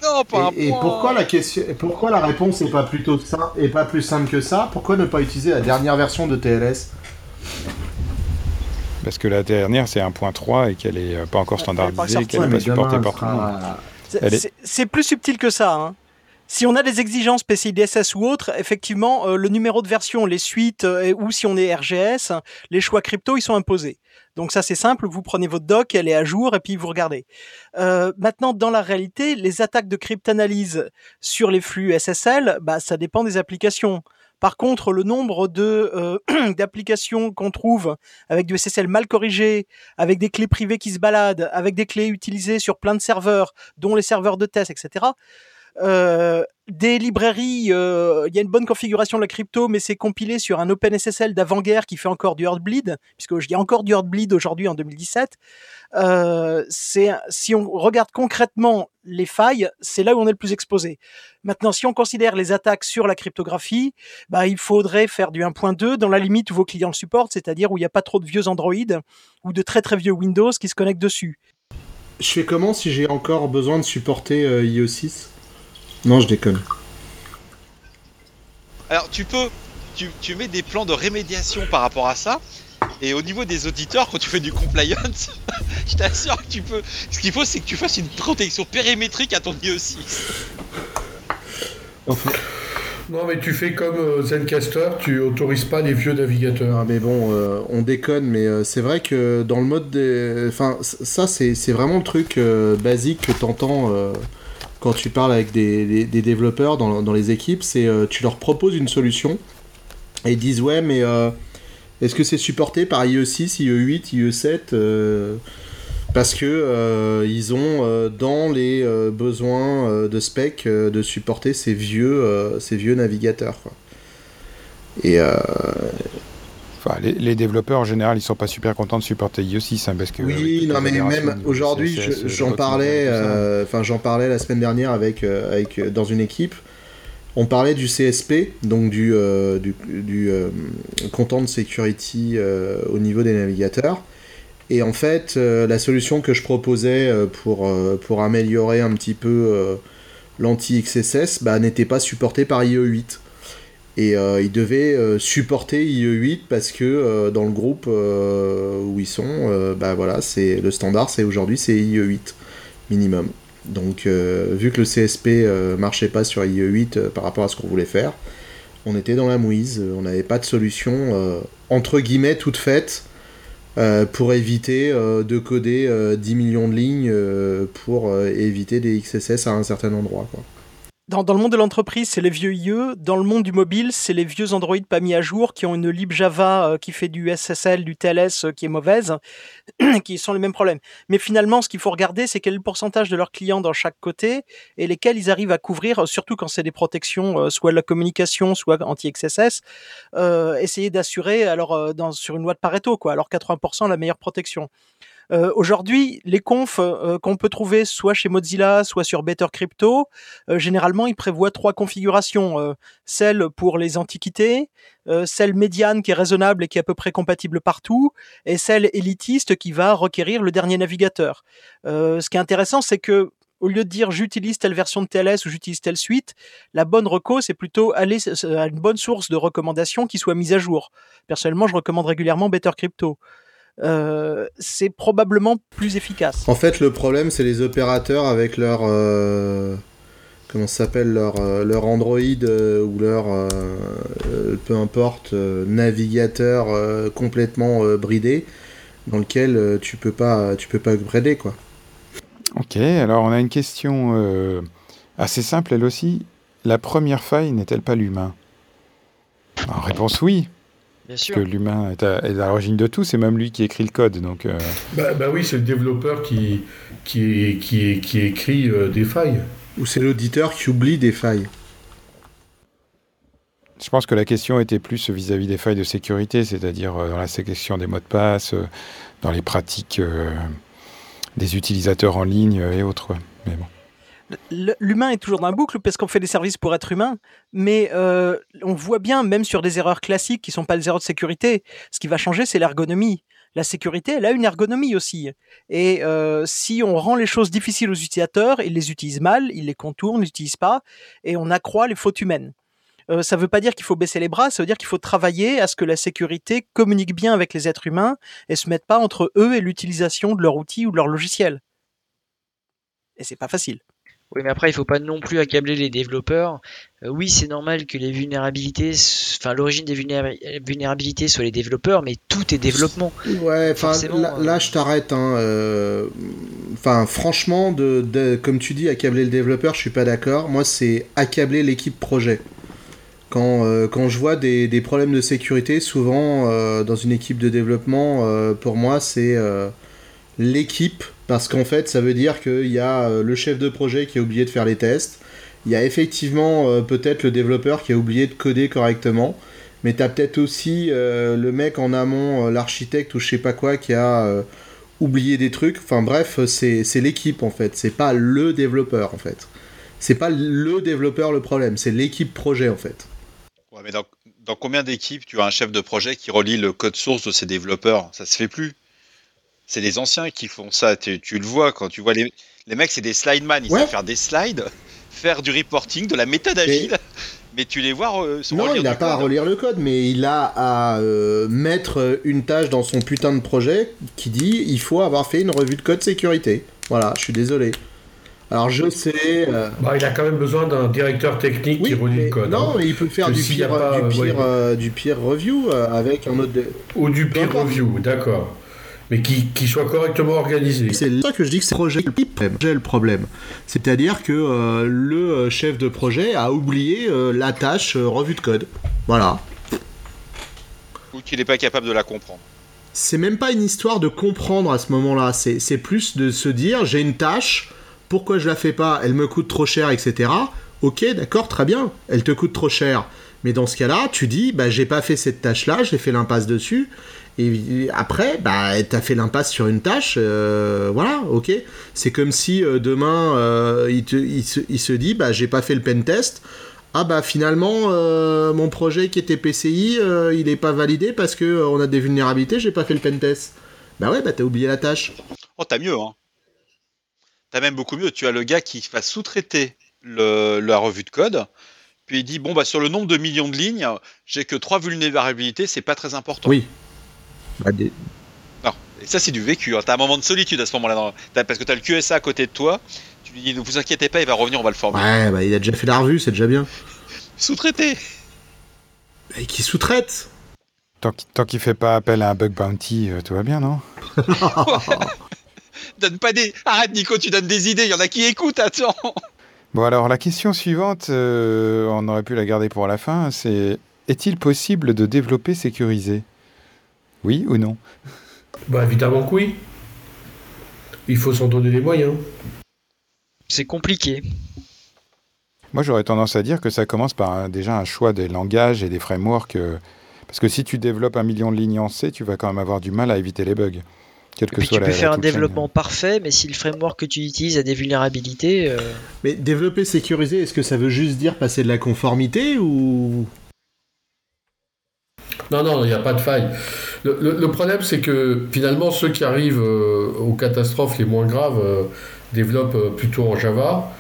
Non, pas et, et pourquoi la question, pourquoi la réponse n'est pas plutôt ça et pas plus simple que ça? Pourquoi ne pas utiliser la dernière version de TLS Parce que la dernière c'est 1.3 et qu'elle n'est euh, pas encore standardisée, qu'elle n'est pas supportée par tout le monde. C'est plus subtil que ça. Hein. Si on a des exigences PCI DSS ou autres, effectivement, euh, le numéro de version, les suites, euh, ou si on est RGS, les choix crypto, ils sont imposés. Donc ça, c'est simple, vous prenez votre doc, elle est à jour, et puis vous regardez. Euh, maintenant, dans la réalité, les attaques de cryptanalyse sur les flux SSL, bah, ça dépend des applications. Par contre, le nombre de euh, d'applications qu'on trouve avec du SSL mal corrigé, avec des clés privées qui se baladent, avec des clés utilisées sur plein de serveurs, dont les serveurs de test, etc. Euh, des librairies, euh, il y a une bonne configuration de la crypto, mais c'est compilé sur un OpenSSL d'avant-guerre qui fait encore du Heartbleed, puisqu'il y a encore du Heartbleed aujourd'hui en 2017. Euh, si on regarde concrètement les failles, c'est là où on est le plus exposé. Maintenant, si on considère les attaques sur la cryptographie, bah, il faudrait faire du 1.2 dans la limite où vos clients le supportent, c'est-à-dire où il n'y a pas trop de vieux Android ou de très très vieux Windows qui se connectent dessus. Je fais comment si j'ai encore besoin de supporter IE6 non, je déconne. Alors, tu peux. Tu, tu, mets des plans de rémédiation par rapport à ça. Et au niveau des auditeurs, quand tu fais du compliance, je t'assure que tu peux. Ce qu'il faut, c'est que tu fasses une protection périmétrique à ton IE6. Enfin. Non, mais tu fais comme euh, Zencaster, tu autorises pas les vieux navigateurs. Ah, mais bon, euh, on déconne, mais euh, c'est vrai que dans le mode des. Enfin, ça, c'est vraiment le truc basique que t'entends quand tu parles avec des, développeurs dans, les équipes, c'est euh, tu leur proposes une solution et ils disent ouais mais euh, Est-ce que c'est supporté par IE6, IE8, IE7 Parce que ils ont dans les besoins de spec de supporter ces vieux, ces vieux navigateurs. Et les, développeurs en général, ils sont pas super contents de supporter IE6 hein, parce que. Oui, non, mais même aujourd'hui, j'en parlais, euh, enfin j'en parlais la semaine dernière avec, euh, avec euh, dans une équipe. On parlait du CSP, donc du, du, du Content Security au niveau des navigateurs. Et en fait, la solution que je proposais pour, améliorer un petit peu l'anti-XSS bah, n'était pas supportée par IE8. Et euh, ils devaient euh, supporter IE8 parce que euh, dans le groupe où ils sont, bah voilà, c'est le standard, c'est aujourd'hui c'est IE8 minimum. Donc vu que le CSP marchait pas sur IE8 par rapport à ce qu'on voulait faire, on était dans la mouise, on n'avait pas de solution entre guillemets toute faite pour éviter de coder 10 millions de lignes pour éviter des XSS à un certain endroit. Dans, le monde de l'entreprise, c'est les vieux IE. Dans le monde du mobile, c'est les vieux Android pas mis à jour qui ont une lib Java euh, qui fait du SSL, du TLS euh, qui est mauvaise, qui sont les mêmes problèmes. Mais finalement, ce qu'il faut regarder, c'est quel est le pourcentage de leurs clients dans chaque côté et lesquels ils arrivent à couvrir, euh, surtout quand c'est des protections, soit de la communication, soit anti-XSS. essayer d'assurer, alors dans, sur une loi de Pareto, quoi. Alors 80% la meilleure protection. Euh, aujourd'hui, les confs euh, qu'on peut trouver soit chez Mozilla, soit sur Better Crypto, euh, généralement, ils prévoient trois configurations. celle pour les antiquités, celle médiane qui est raisonnable et qui est à peu près compatible partout, et celle élitiste qui va requérir le dernier navigateur. ce qui est intéressant, c'est que au lieu de dire j'utilise telle version de TLS ou j'utilise telle suite, la bonne reco, c'est plutôt aller à une bonne source de recommandation qui soit mise à jour. Personnellement, je recommande régulièrement Better Crypto. Euh, c'est probablement plus efficace. En fait, le problème, c'est les opérateurs avec leur. Euh, comment ça s'appelle leur, euh, leur Android ou leur. peu importe, navigateur complètement bridé, dans lequel tu peux pas, tu peux pas upgrader, quoi. Ok, alors on a une question assez simple, elle aussi. La première faille n'est-elle pas l'humain? Réponse oui. Parce que l'humain est à, l'origine de tout, c'est même lui qui écrit le code. Donc, euh. bah, bah, oui, c'est le développeur qui, qui, qui, qui écrit euh, des failles. Ou c'est l'auditeur qui oublie des failles. Je pense que la question était plus vis-à-vis des failles de sécurité, c'est-à-dire euh, dans la sélection des mots de passe, dans les pratiques des utilisateurs en ligne et autres. Mais bon l'humain est toujours dans la boucle parce qu'on fait des services pour être humain, mais euh, on voit bien, même sur des erreurs classiques qui sont pas des erreurs de sécurité, ce qui va changer, c'est l'ergonomie. La sécurité, elle a une ergonomie aussi. Et euh, si on rend les choses difficiles aux utilisateurs, ils les utilisent mal, ils les contournent, ils n'utilisent pas, et on accroît les fautes humaines. Euh, ça ne veut pas dire qu'il faut baisser les bras, ça veut dire qu'il faut travailler à ce que la sécurité communique bien avec les êtres humains et se mette pas entre eux et l'utilisation de leur outil ou de leur logiciel. Et c'est pas facile. Oui, mais après, il faut pas non plus accabler les développeurs. Euh, oui, c'est normal que les vulnérabilités, enfin l'origine des vulnérabilités soit les développeurs, mais tout est développement. Ouais, enfin là, euh, je t'arrête. Hein, euh, enfin, franchement, de, comme tu dis, accabler le développeur, je suis pas d'accord. Moi, c'est accabler l'équipe projet. Quand, quand je vois des, des, problèmes de sécurité, souvent dans une équipe de développement, pour moi, c'est l'équipe parce qu'en fait, ça veut dire qu'il y a euh, le chef de projet qui a oublié de faire les tests, il y a effectivement euh, peut-être le développeur qui a oublié de coder correctement, mais tu as peut-être aussi euh, le mec en amont, l'architecte ou je sais pas quoi, qui a oublié des trucs. Enfin bref, c'est l'équipe en fait, c'est pas le développeur en fait. C'est pas le développeur le problème, c'est l'équipe projet en fait. Ouais, mais dans, dans combien d'équipes tu as un chef de projet qui relie le code source de ses développeurs? Ça se fait plus c'est les anciens qui font ça. Tu, le vois quand tu vois les, les mecs, c'est des slide man. Ils savent faire des slides, faire du reporting, de la méthode agile. Mais tu les vois euh, Non, il n'a pas à relire le code, mais il a à euh, mettre une tâche dans son putain de projet qui dit il faut avoir fait une revue de code sécurité. Voilà, je suis désolé. Alors je sais. Euh, bah, il a quand même besoin d'un directeur technique qui relit le code. Non, hein. il peut faire du pire, du, pire, du pire review avec un autre. Ou du peer review, d'accord mais qui, qui, soit correctement organisé. C'est ça que je dis que c'est projet le problème. C'est-à-dire que euh, le euh, chef de projet a oublié euh, la tâche revue de code. Voilà. Ou qu'il n'est pas capable de la comprendre. C'est même pas une histoire de comprendre à ce moment-là. C'est plus de se dire j'ai une tâche, pourquoi je la fais pas? Elle me coûte trop cher, etc. Ok, d'accord, très bien. Elle te coûte trop cher. Mais dans ce cas-là, tu dis, bah, j'ai pas fait cette tâche-là, j'ai fait l'impasse dessus. Et après, bah, t'as fait l'impasse sur une tâche, euh, voilà, ok. C'est comme si euh, demain, euh, il, se, dit, bah, j'ai pas fait le pen test. Ah bah finalement, mon projet qui était PCI, il est pas validé parce que on a des vulnérabilités, j'ai pas fait le pen test. Bah ouais, bah t'as oublié la tâche. Oh, t'as mieux, hein. T'as même beaucoup mieux. Tu as le gars qui va sous-traiter la revue de code puis il dit bon bah sur le nombre de millions de lignes, j'ai que trois vulnérabilités, c'est pas très important. Oui. Bah, non, et ça c'est du vécu. Hein. T'as un moment de solitude à ce moment-là, parce que t'as le QSA à côté de toi. Tu lui dis ne vous inquiétez pas, il va revenir, on va le former. Ouais, bah il a déjà fait la revue, c'est déjà bien. Sous-traité. Et qui sous-traite Tant qu'il fait pas appel à un bug bounty, euh, tout va bien, non? Donne pas des. Arrête Nico, tu donnes des idées, il y en a qui écoutent, attends Bon, alors la question suivante, euh, on aurait pu la garder pour la fin, c'est est-il possible de développer sécurisé Oui ou non? Bah évidemment que oui. Il faut s'en donner les moyens. C'est compliqué. Moi j'aurais tendance à dire que ça commence par déjà un choix des langages et des frameworks. Euh, parce que si tu développes un million de lignes en C, tu vas quand même avoir du mal à éviter les bugs tu peux faire un développement parfait, mais si le framework que tu utilises a des vulnérabilités. Euh, mais développer sécurisé, est-ce que ça veut juste dire passer de la conformité ou? Non, non, il n'y a pas de faille. Le, problème, c'est que finalement, ceux qui arrivent euh, aux catastrophes les moins graves euh, développent plutôt en Java.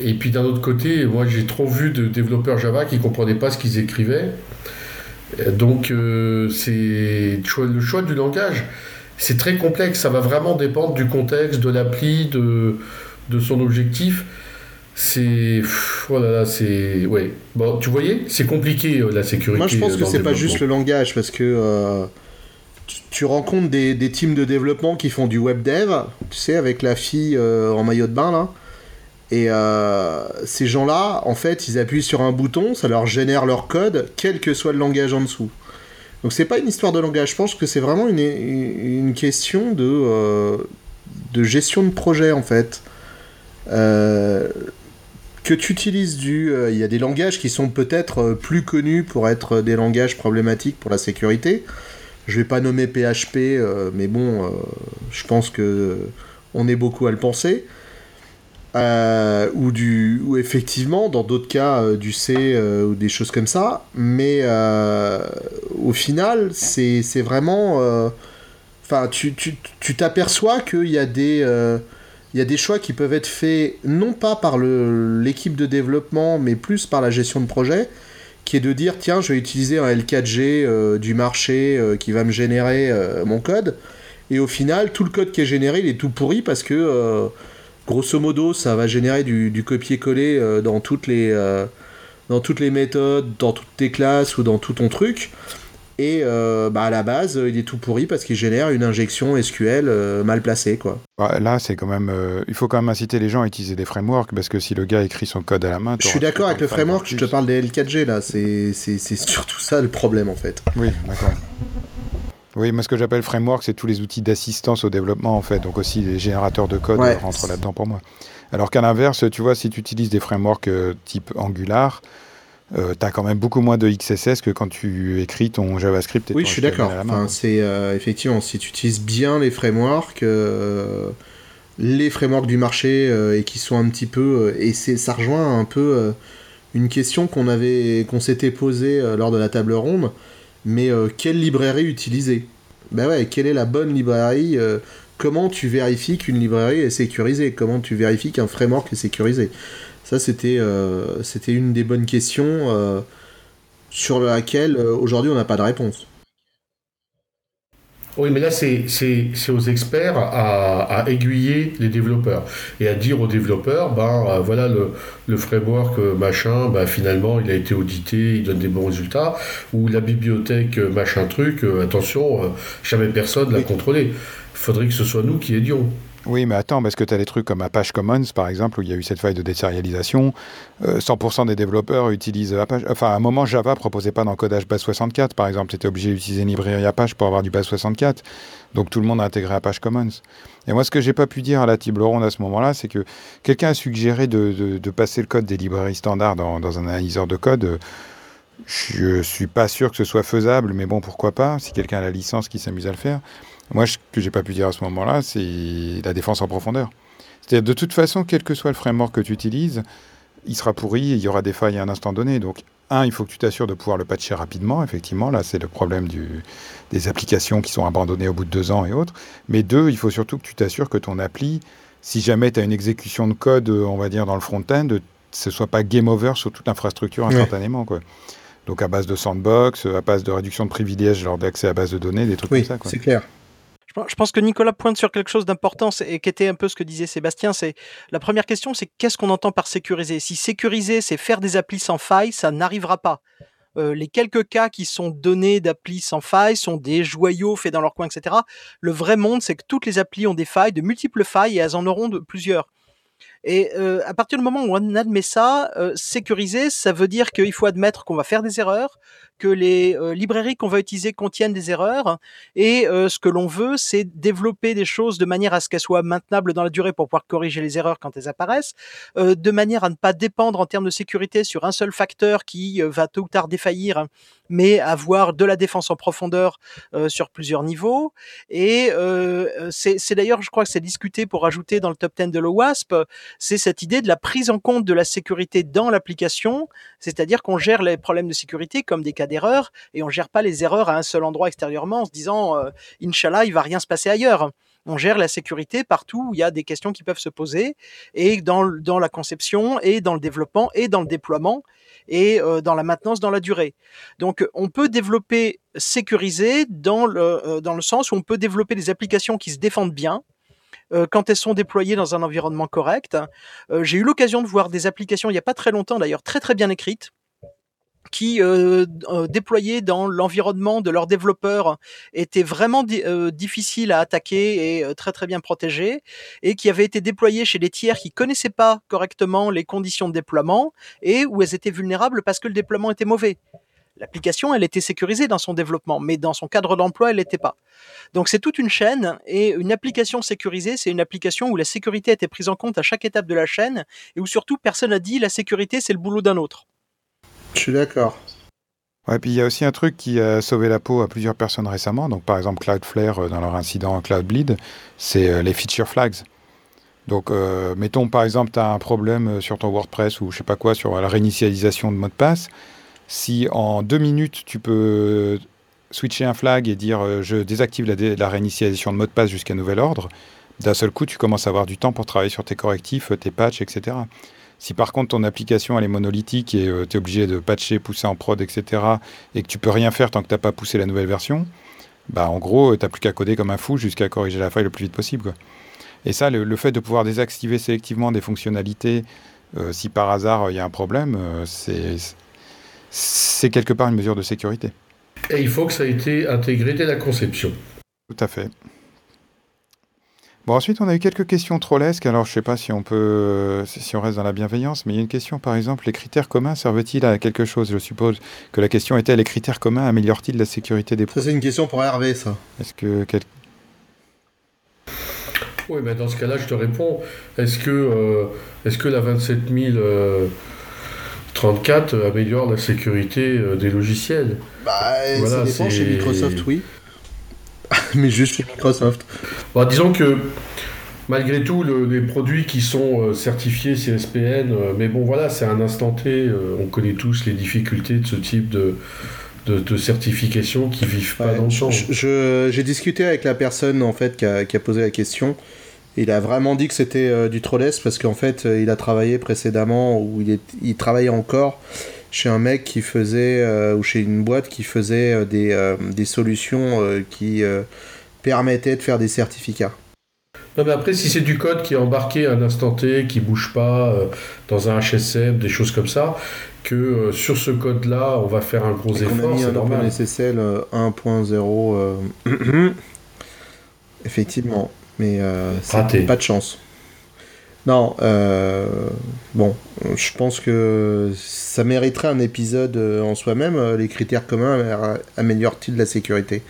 Et puis d'un autre côté, moi j'ai trop vu de développeurs Java qui ne comprenaient pas ce qu'ils écrivaient. Donc c'est le choix du langage c'est très complexe, ça va vraiment dépendre du contexte, de l'appli, de, de son objectif. C'est. Voilà, c'est. Ouais. Bon, tu voyais, c'est compliqué euh, la sécurité. Moi, je pense que c'est pas juste le langage, parce que euh, tu, rencontres des, des, teams de développement qui font du web dev, tu sais, avec la fille euh, en maillot de bain, là. Et ces gens-là, en fait, ils appuient sur un bouton, ça leur génère leur code, quel que soit le langage en dessous. Donc c'est pas une histoire de langage, je pense que c'est vraiment une, question de, euh, de gestion de projet en fait. Euh, que tu utilises du... Euh, il y a des langages qui sont peut-être plus connus pour être des langages problématiques pour la sécurité. Je vais pas nommer PHP, mais bon, je pense que on est beaucoup à le penser. Euh, ou, du, ou effectivement, dans d'autres cas, euh, du C euh, ou des choses comme ça. Mais au final, c'est vraiment. Enfin, tu t'aperçois tu, qu'il y, a des il y a des choix qui peuvent être faits non pas par l'équipe de développement, mais plus par la gestion de projet, qui est de dire tiens, je vais utiliser un L4G du marché qui va me générer mon code. Et au final, tout le code qui est généré, il est tout pourri parce que grosso modo, ça va générer du, copier-coller euh, dans, toutes les, euh, dans toutes les méthodes, dans toutes tes classes ou dans tout ton truc. Et euh, bah à la base, il est tout pourri parce qu'il génère une injection SQL mal placée. Quoi. Là, c'est quand même, il faut quand même inciter les gens à utiliser des frameworks parce que si le gars écrit son code à la main. Je suis d'accord avec le framework, je te parle des L4G là, c'est surtout ça le problème en fait. Oui, d'accord. Oui, moi ce que j'appelle framework, c'est tous les outils d'assistance au développement en fait, donc aussi les générateurs de code rentrent là-dedans pour moi. Alors qu'à l'inverse, tu vois, si tu utilises des frameworks euh, type Angular, euh, tu as quand même beaucoup moins de XSS que quand tu écris ton JavaScript. Et oui, je suis d'accord. Enfin, c'est euh, effectivement, si tu utilises bien les frameworks, les frameworks du marché et qui sont un petit peu, et c'est ça rejoint un peu une question qu'on avait, qu'on s'était posée lors de la table ronde mais euh, quelle librairie utiliser? Ben ouais, quelle est la bonne librairie euh, Comment tu vérifies qu'une librairie est sécurisée? Comment tu vérifies qu'un framework est sécurisé? Ça, c'était euh, c'était une des bonnes questions sur laquelle aujourd'hui on n'a pas de réponse. Oui, mais là, c'est aux experts à, aiguiller les développeurs et à dire aux développeurs, ben euh, voilà, le, le framework euh, machin, ben, finalement, il a été audité, il donne des bons résultats, ou la bibliothèque euh, machin truc, attention, jamais personne l'a contrôlé. Il faudrait que ce soit nous qui aidions. Oui, mais attends, parce que tu as des trucs comme Apache Commons, par exemple, où il y a eu cette faille de désérialisation. 100% des développeurs utilisent Apache. Enfin, à un moment, Java proposait pas d'encodage base 64, par exemple. Tu étais obligé d'utiliser une librairie Apache pour avoir du base 64. Donc tout le monde a intégré Apache Commons. Et moi, ce que j'ai pas pu dire à la table ronde à ce moment-là, c'est que quelqu'un a suggéré de, passer le code des librairies standards dans, dans un analyseur de code. Je suis pas sûr que ce soit faisable, mais bon, pourquoi pas, si quelqu'un a la licence qui s'amuse à le faire. Moi, ce que j'ai pas pu dire à ce moment-là, c'est la défense en profondeur. C'est-à-dire, de toute façon, quel que soit le framework que tu utilises, il sera pourri et il y aura des failles à un instant donné. Donc, un, il faut que tu t'assures de pouvoir le patcher rapidement, effectivement. Là, c'est le problème du, des applications qui sont abandonnées au bout de deux ans et autres. Mais deux, il faut surtout que tu t'assures que ton appli, si jamais tu as une exécution de code, on va dire, dans le front-end, ce soit pas game over sur toute l'infrastructure instantanément. Quoi. Donc, à base de sandbox, à base de réduction de privilèges lors d'accès à base de données, des trucs comme ça. C'est clair. Je pense que Nicolas pointe sur quelque chose d'important et qui était un peu ce que disait Sébastien. C'est la première question, c'est qu'est-ce qu'on entend par sécuriser? Si sécuriser, c'est faire des applis sans faille, ça n'arrivera pas. Euh, les quelques cas qui sont donnés d'applis sans faille sont des joyaux faits dans leur coin, etc. Le vrai monde, c'est que toutes les applis ont des failles, de multiples failles, et elles en auront de plusieurs. Et euh, à partir du moment où on admet ça, euh, sécuriser, ça veut dire qu'il faut admettre qu'on va faire des erreurs, que les euh, librairies qu'on va utiliser contiennent des erreurs, et euh, ce que l'on veut, c'est développer des choses de manière à ce qu'elles soient maintenables dans la durée pour pouvoir corriger les erreurs quand elles apparaissent, euh, de manière à ne pas dépendre en termes de sécurité sur un seul facteur qui va tôt ou tard défaillir, mais avoir de la défense en profondeur sur plusieurs niveaux. Et c'est d'ailleurs, je crois que c'est discuté pour ajouter dans le top 10 de l'OWASP, c'est cette idée de la prise en compte de la sécurité dans l'application, c'est-à-dire qu'on gère les problèmes de sécurité comme des cas d'erreur et on gère pas les erreurs à un seul endroit extérieurement en se disant euh, Inch'Allah, il va rien se passer ailleurs. On gère la sécurité partout où il y a des questions qui peuvent se poser et dans, dans la conception et dans le développement et dans le déploiement et euh, dans la maintenance dans la durée. Donc on peut développer sécurisé dans euh, dans le sens où on peut développer des applications qui se défendent bien, quand elles sont déployées dans un environnement correct. J'ai eu l'occasion de voir des applications il n'y a pas très longtemps d'ailleurs très très bien écrites qui euh, euh, dans l'environnement de leurs développeurs étaient vraiment euh, difficiles à attaquer et très très bien protégés et qui avaient été déployés chez des tiers qui connaissaient pas correctement les conditions de déploiement et où elles étaient vulnérables parce que le déploiement était mauvais. L'application, elle était sécurisée dans son développement, mais dans son cadre d'emploi, elle n'était pas. Donc c'est toute une chaîne, et une application sécurisée, c'est une application où la sécurité a été prise en compte à chaque étape de la chaîne, et où surtout personne n'a dit la sécurité, c'est le boulot d'un autre. Je suis d'accord. Ouais, puis il y a aussi un truc qui a sauvé la peau à plusieurs personnes récemment. Donc, par exemple, Cloudflare, euh, dans leur incident Cloudbleed, c'est euh, les feature flags. Donc, euh, mettons par exemple, tu as un problème sur ton WordPress ou je sais pas quoi, sur la réinitialisation de mot de passe. Si en deux minutes, tu peux switcher un flag et dire je désactive la, réinitialisation de mot de passe jusqu'à nouvel ordre, d'un seul coup, tu commences à avoir du temps pour travailler sur tes correctifs, tes patchs, etc. Si par contre ton application elle est monolithique et euh, tu es obligé de patcher, pousser en prod, etc., et que tu peux rien faire tant que tu n'as pas poussé la nouvelle version, bah en gros, tu n'as plus qu'à coder comme un fou jusqu'à corriger la faille le plus vite possible. Et ça, le, fait de pouvoir désactiver sélectivement des fonctionnalités, euh, si par hasard il y a un problème, euh, c'est quelque part une mesure de sécurité. Et il faut que ça ait été intégré dès la conception. Tout à fait. Bon, ensuite, on a eu quelques questions trollesques. Alors, je sais pas si on peut, si on reste dans la bienveillance, mais il y a une question, par exemple, les critères communs servent-ils à quelque chose? Je suppose que la question était les critères communs améliorent-ils la sécurité des produits Ça, c'est une question pour Hervé, ça. Est-ce que. Oui, mais dans ce cas-là, je te réponds. Est-ce que, euh, est-ce que la 27034 améliore la sécurité euh, des logiciels Bah, ça dépend. Chez Microsoft, oui. mais juste chez Microsoft. Bon, disons que malgré tout, les produits qui sont euh, certifiés CSPN, euh, mais bon voilà, c'est un instant T, euh, on connaît tous les difficultés de ce type de, de, certification qui vivent pas dans le champ. J'ai discuté avec la personne en fait qui a, qui a posé la question. Il a vraiment dit que c'était du trollès parce qu'en fait, il a travaillé précédemment ou il, il travaillait encore chez un mec qui faisait, euh, ou chez une boîte qui faisait euh, des, euh, des, solutions qui permettaient de faire des certificats. Non, mais après, si c'est du code qui est embarqué à un instant T, qui bouge pas dans un HSM, des choses comme ça, que sur ce code-là, on va faire un gros effort. On a mis un normal. SSL 1.0. Effectivement. Mais c'est pas de chance. Non, bon, je pense que ça mériterait un épisode en soi-même. Les critères communs améliorent-ils la sécurité?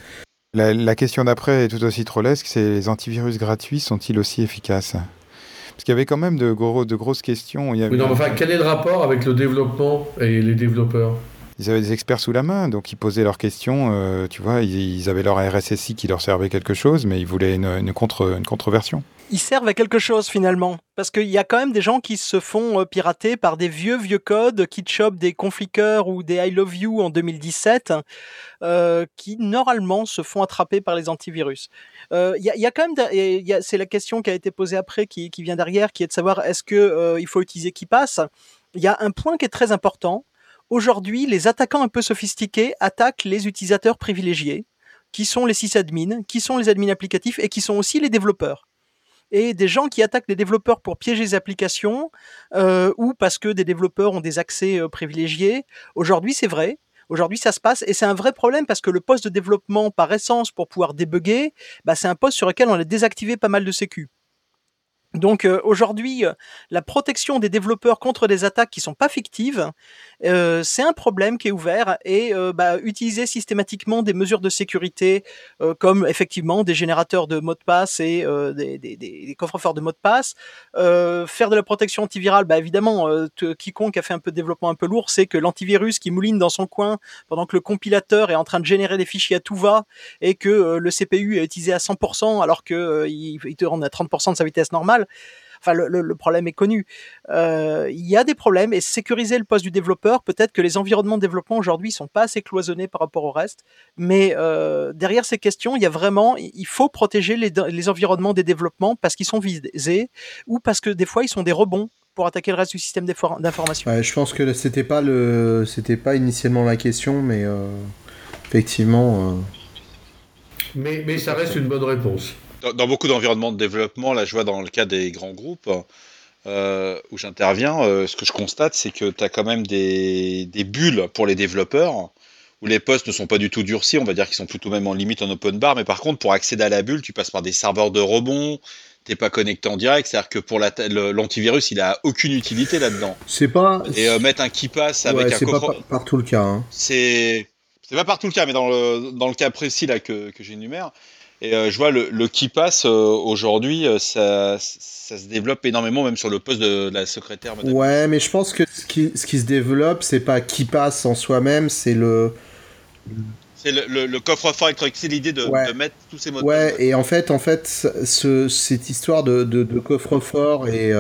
La, question d'après est tout aussi trollesque, c'est les antivirus gratuits sont-ils aussi efficaces? Parce qu'il y avait quand même de, gros, de grosses questions. Il oui, enfin, quel est le rapport avec le développement et les développeurs? Ils avaient des experts sous la main, donc ils posaient leurs questions. Euh, tu vois, ils, avaient leur RSSI qui leur servait quelque chose, mais ils voulaient une, contre, une contreversion ils servent à quelque chose finalement. Parce qu'il y a quand même des gens qui se font euh, pirater par des vieux vieux codes qui chopent des confliqueurs ou des I love you en 2017 euh, qui normalement se font attraper par les antivirus. Il y, a, quand même, c'est la question qui a été posée après qui, vient derrière, qui est de savoir est-ce que il faut utiliser qui passe. Il y a un point qui est très important. Aujourd'hui, les attaquants un peu sophistiqués attaquent les utilisateurs privilégiés, qui sont les sysadmins, qui sont les admins applicatifs et qui sont aussi les développeurs et des gens qui attaquent des développeurs pour piéger les applications euh, ou parce que des développeurs ont des accès euh, privilégiés. Aujourd'hui, c'est vrai. Aujourd'hui, ça se passe et c'est un vrai problème parce que le poste de développement, par essence, pour pouvoir débugger, bah, c'est un poste sur lequel on a désactivé pas mal de sécu. Donc euh, aujourd'hui, euh, la protection des développeurs contre des attaques qui sont pas fictives, euh, c'est un problème qui est ouvert et bah, utiliser systématiquement des mesures de sécurité comme effectivement des générateurs de mots de passe et des, des, des, coffres-forts de mots de passe, faire de la protection antivirale, bah, évidemment, quiconque a fait un peu de développement un peu lourd sait que l'antivirus qui mouline dans son coin pendant que le compilateur est en train de générer des fichiers à tout va et que le CPU est utilisé à 100% alors que il te rend à 30% de sa vitesse normale Enfin, le, problème est connu. Euh, il y a des problèmes et sécuriser le poste du développeur, peut-être que les environnements de développement aujourd'hui sont pas assez cloisonnés par rapport au reste. Mais euh, derrière ces questions, il y a vraiment, il faut protéger les, environnements des développements parce qu'ils sont visés ou parce que des fois ils sont des rebonds pour attaquer le reste du système d'information. je pense que c'était pas le, c'était pas initialement la question, mais euh, effectivement. Mais, mais ça reste une bonne réponse dans, beaucoup d'environnements de développement, là je vois dans le cas des grands groupes euh, où j'interviens, euh, ce que je constate, c'est que tu as quand même des, bulles pour les développeurs, où les postes ne sont pas du tout durcis, on va dire qu'ils sont plutôt même en limite en open bar, mais par contre pour accéder à la bulle, tu passes par des serveurs de rebond, t'es pas connecté en direct, c'est-à-dire que pour l'antivirus, il a aucune utilité là-dedans. C'est pas. Et euh, mettre un qui passe avec un C'est pas partout le cas. Hein. C'est c'est pas partout le cas, mais dans le, dans le cas précis là que, que j'énumère, et euh, je vois le, le qui passe euh, aujourd'hui, euh, ça, ça, se développe énormément, même sur le poste de, la secrétaire. Ouais, mais je pense que ce qui, ce qui se développe, c'est pas qui passe en soi-même, c'est le. C'est le, le, coffre-fort électronique, c'est l'idée de, de, mettre tous ces mots de Ouais, et en fait, en fait ce, cette histoire de, coffre-fort et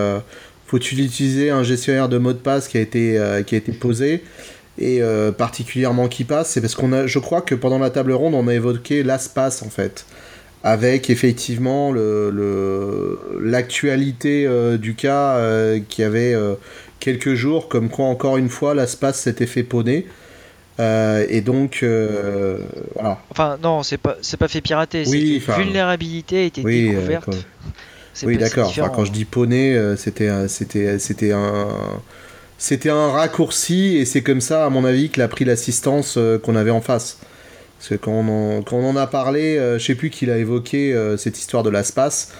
faut-il utiliser un gestionnaire de mots de passe qui a été, qui a été posé et particulièrement qui passe, c'est parce qu'on a, je crois que pendant la table ronde, on a évoqué l'ASPAS en fait avec effectivement l'actualité euh, du cas euh, qui avait euh, quelques jours, comme quoi encore une fois l'espace s'était fait poney. et donc, voilà. Enfin, non, c'est pas, c'est pas fait pirater. Oui, vulnérabilité a été découverte. Oui, d'accord. quand je dis poney, c'était, c'était, c'était un, c'était un raccourci et c'est comme ça, à mon avis, qu'il a pris l'assistance qu'on avait en face. Parce que quand on en, a parlé, euh, je sais plus qui a évoqué euh, cette histoire de l'espace.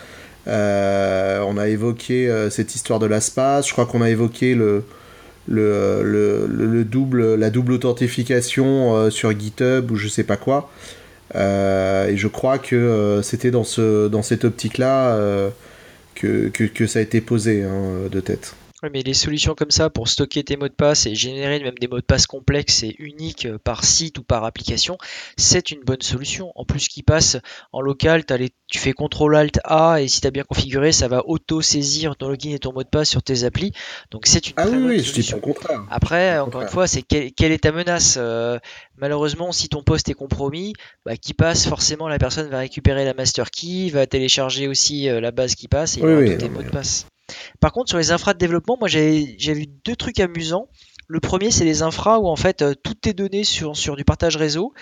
Euh, on a évoqué cette histoire de l'espace. Je crois qu'on a évoqué le, le, double, la double authentification sur GitHub ou je sais pas quoi. et je crois que c'était dans, ce, dans cette optique-là que, que, ça a été posé hein, de tête. Oui, mais les solutions comme ça pour stocker tes mots de passe et générer même des mots de passe complexes et uniques euh, par site ou par application, c'est une bonne solution. En plus, qui passe en local, tu fais CTRL ALT A et si tu as bien configuré, ça va auto-saisir ton login et ton mot de passe sur tes applis. Donc c'est une ah très oui, bonne oui, solution. Je dis contraire. Après, encore une fois, c'est quelle est ta menace euh, Malheureusement, si ton poste est compromis, bah, qui passe, forcément, la personne va récupérer la master key, va télécharger aussi euh, la base qui passe et il aura tous tes mots de passe. Par contre, sur les infras de développement, moi j'ai vu deux trucs amusants. Le premier, c'est les infras où en fait euh, tout est donné sur, sur du partage réseau.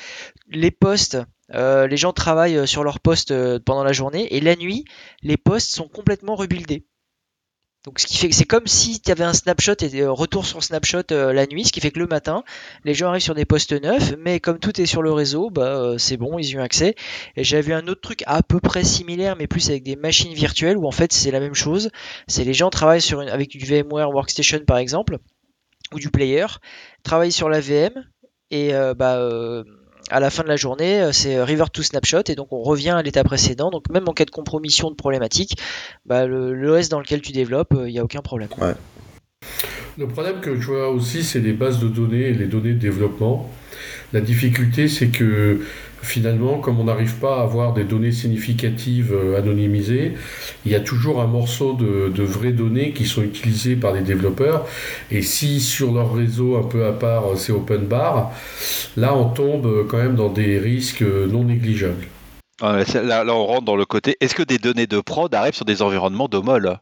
Les postes, euh, les gens travaillent euh, sur leurs postes pendant la journée et la nuit, les postes sont complètement rebuildés. Donc ce qui fait que c'est comme si tu avais un snapshot et euh, retour sur snapshot euh, la nuit, ce qui fait que le matin, les gens arrivent sur des postes neufs, mais comme tout est sur le réseau, bah euh, c'est bon, ils ont accès. Et j'ai vu un autre truc à peu près similaire, mais plus avec des machines virtuelles où en fait c'est la même chose. C'est les gens travaillent sur une, avec du VMware Workstation par exemple ou du player, travaillent sur la VM et bah à la fin de la journée, euh, c'est euh, river to snapshot et donc on revient à l'état précédent. Donc même en cas de compromission de problématique, bah, l'OS dans lequel tu développes, il euh, n'y a aucun problème. Le problème que je vois aussi, c'est les bases de données et les données de développement. La difficulté, c'est que finalement, comme on n'arrive pas à avoir des données significatives euh, anonymisées, il y a toujours un morceau de, vraies données qui sont utilisées par les développeurs. Et si sur leur réseau un peu à part, euh, c'est open bar, là, on tombe euh, quand même dans des risques non négligeables. Là, on rentre dans le côté, est-ce que des données de prod arrivent sur des environnements d'OMOL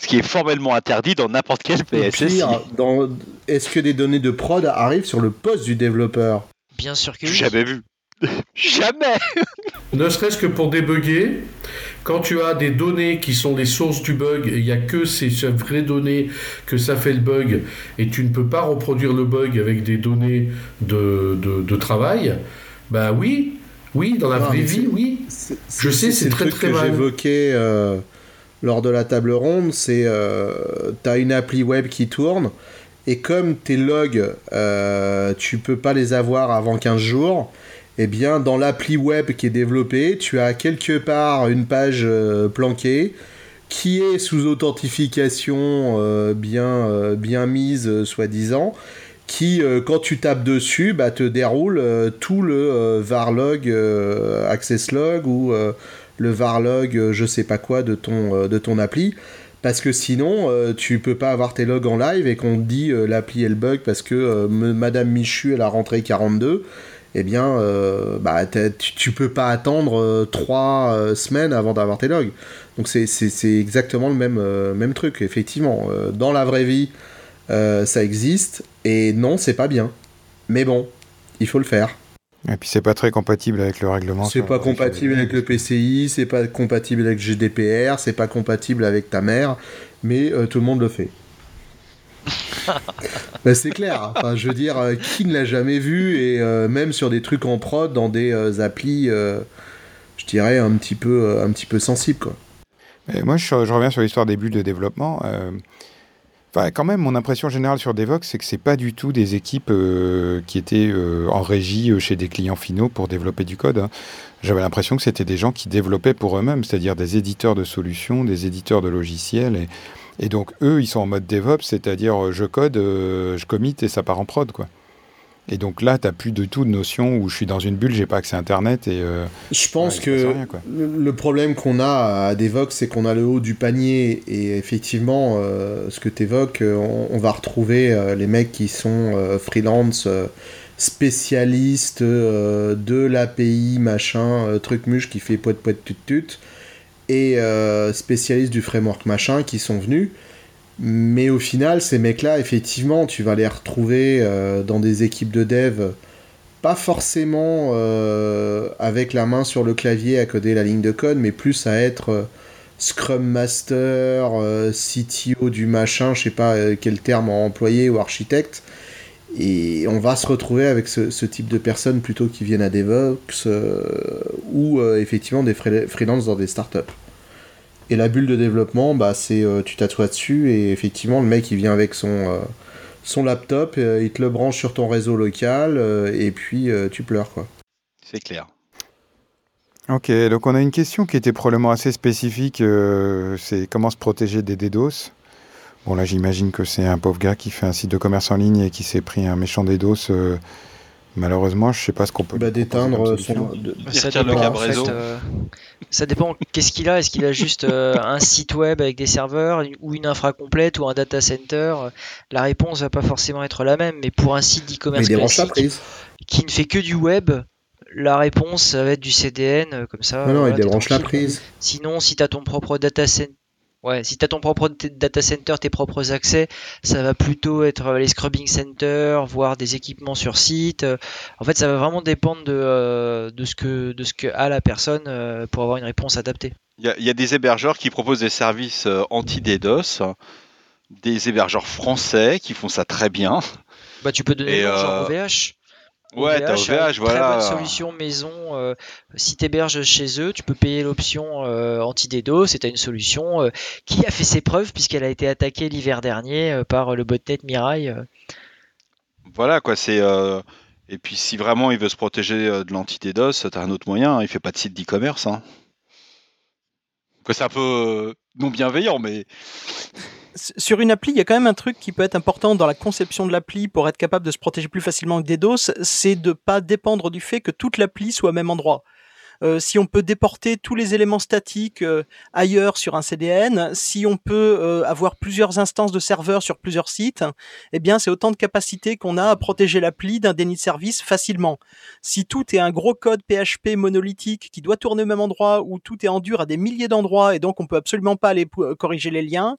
ce qui est formellement interdit dans n'importe quel PSSI. Est-ce que des données de prod arrivent sur le poste du développeur? Bien sûr que oui. Jamais vu. Jamais Ne serait-ce que pour débugger, quand tu as des données qui sont les sources du bug, et il n'y a que ces, vraies données que ça fait le bug, et tu ne peux pas reproduire le bug avec des données de, de, travail, bah oui, oui, dans la vraie vie, oui. Je sais, c'est très très mal. J'évoquais euh, lors de la table ronde, c'est euh, tu as une appli web qui tourne, et comme tes logs, euh, tu peux pas les avoir avant 15 jours, eh bien, dans l'appli web qui est développée, tu as quelque part une page euh, planquée qui est sous authentification euh, bien, euh, bien mise, soi-disant, qui, quand tu tapes dessus, bah, te déroule tout le varlog access log ou le varlog je sais pas quoi de ton, de ton appli. Parce que sinon, euh, tu peux pas avoir tes logs en live et qu'on te dit euh, l'appli elle bug parce que euh, Madame Michu elle a rentré 42. Eh bien, bah, tu, peux pas attendre 3 semaines avant d'avoir tes logs. Donc c'est exactement le même, même truc, effectivement. dans la vraie vie, ça existe et non, c'est pas bien. Mais bon, il faut le faire. Et puis c'est pas très compatible avec le règlement. C'est pas compatible avec le PCI, c'est pas compatible avec GDPR, c'est pas compatible avec ta mère, mais euh, tout le monde le fait. bah, c'est clair. Hein. Enfin, je veux dire, euh, qui ne l'a jamais vu et euh, même sur des trucs en prod, dans des applis, je dirais un petit peu, un petit peu sensibles quoi. moi, je, je, reviens sur l'histoire des bulles de développement quand même, mon impression générale sur Devox, c'est que c'est pas du tout des équipes euh, qui étaient euh, en régie euh, chez des clients finaux pour développer du code. Hein. J'avais l'impression que c'était des gens qui développaient pour eux-mêmes, c'est-à-dire des éditeurs de solutions, des éditeurs de logiciels. Et donc, eux, ils sont en mode DevOps, c'est-à-dire je code, je commit et ça part en prod, quoi. Et donc là, tu n'as plus du tout de notion où je suis dans une bulle, j'ai pas accès à Internet. Et, euh, je pense que le problème qu'on a à Devox, c'est qu'on a le haut du panier. Et effectivement, euh, ce que tu évoques, euh, on, va retrouver les mecs qui sont freelance, spécialistes de l'API, machin, truc muche qui fait poète poète tut tut, et spécialistes du framework machin qui sont venus. Mais au final, ces mecs-là, effectivement, tu vas les retrouver euh, dans des équipes de dev, pas forcément euh, avec la main sur le clavier à coder la ligne de code, mais plus à être euh, Scrum Master, CTO du machin, je sais pas quel terme employer, ou architecte. Et on va se retrouver avec ce, ce type de personnes plutôt qui viennent à DevOps ou effectivement des freelances dans des startups. Et la bulle de développement, bah, c'est euh, tu t'assois dessus et effectivement, le mec il vient avec son, euh, son laptop, euh, il te le branche sur ton réseau local et puis tu pleures quoi. C'est clair. Ok, donc on a une question qui était probablement assez spécifique, c'est comment se protéger des DDoS? Bon là j'imagine que c'est un pauvre gars qui fait un site de commerce en ligne et qui s'est pris un méchant DDoS Malheureusement, je sais pas ce qu'on peut. Bah, d'éteindre son. Bah, ça, dépend, euh, ça dépend. Qu'est-ce qu'il a? Est-ce qu'il a juste euh, un site web avec des serveurs ou une infra complète ou un data center? La réponse va pas forcément être la même. Mais pour un site d'e-commerce classique qui ne fait que du web, la réponse va être du CDN euh, comme ça. Non, non, il débranche la prise. Sinon, si tu as ton propre data center Ouais, si tu as ton propre data center, tes propres accès, ça va plutôt être euh, les scrubbing centers, voire des équipements sur site. En fait, ça va vraiment dépendre de, euh, de, ce, que, de ce que a la personne euh, pour avoir une réponse adaptée. Il y, a des hébergeurs qui proposent des services anti-DDoS, des hébergeurs français qui font ça très bien. Bah, tu peux donner le genre OVH. Ouais, t'as OVH, voilà. Très bonne solution maison. Euh, si t'héberges chez eux, tu peux payer l'option euh, anti-DDoS. C'est une solution euh, qui a fait ses preuves puisqu'elle a été attaquée l'hiver dernier par le botnet Mirai. Voilà, quoi. C'est et puis si vraiment il veut se protéger de l'anti-DDoS, t'as un autre moyen. Hein, il fait pas de site d'e-commerce. Hein. C'est un peu non bienveillant, mais sur une appli, il y a quand même un truc qui peut être important dans la conception de l'appli pour être capable de se protéger plus facilement que des DOS, c'est de pas dépendre du fait que toute l'appli soit au même endroit. Euh, si on peut déporter tous les éléments statiques euh, ailleurs sur un CDN, si on peut euh, avoir plusieurs instances de serveurs sur plusieurs sites, eh bien c'est autant de capacité qu'on a à protéger l'appli d'un déni de service facilement. Si tout est un gros code PHP monolithique qui doit tourner au même endroit ou tout est en dur à des milliers d'endroits et donc on peut absolument pas aller corriger les liens,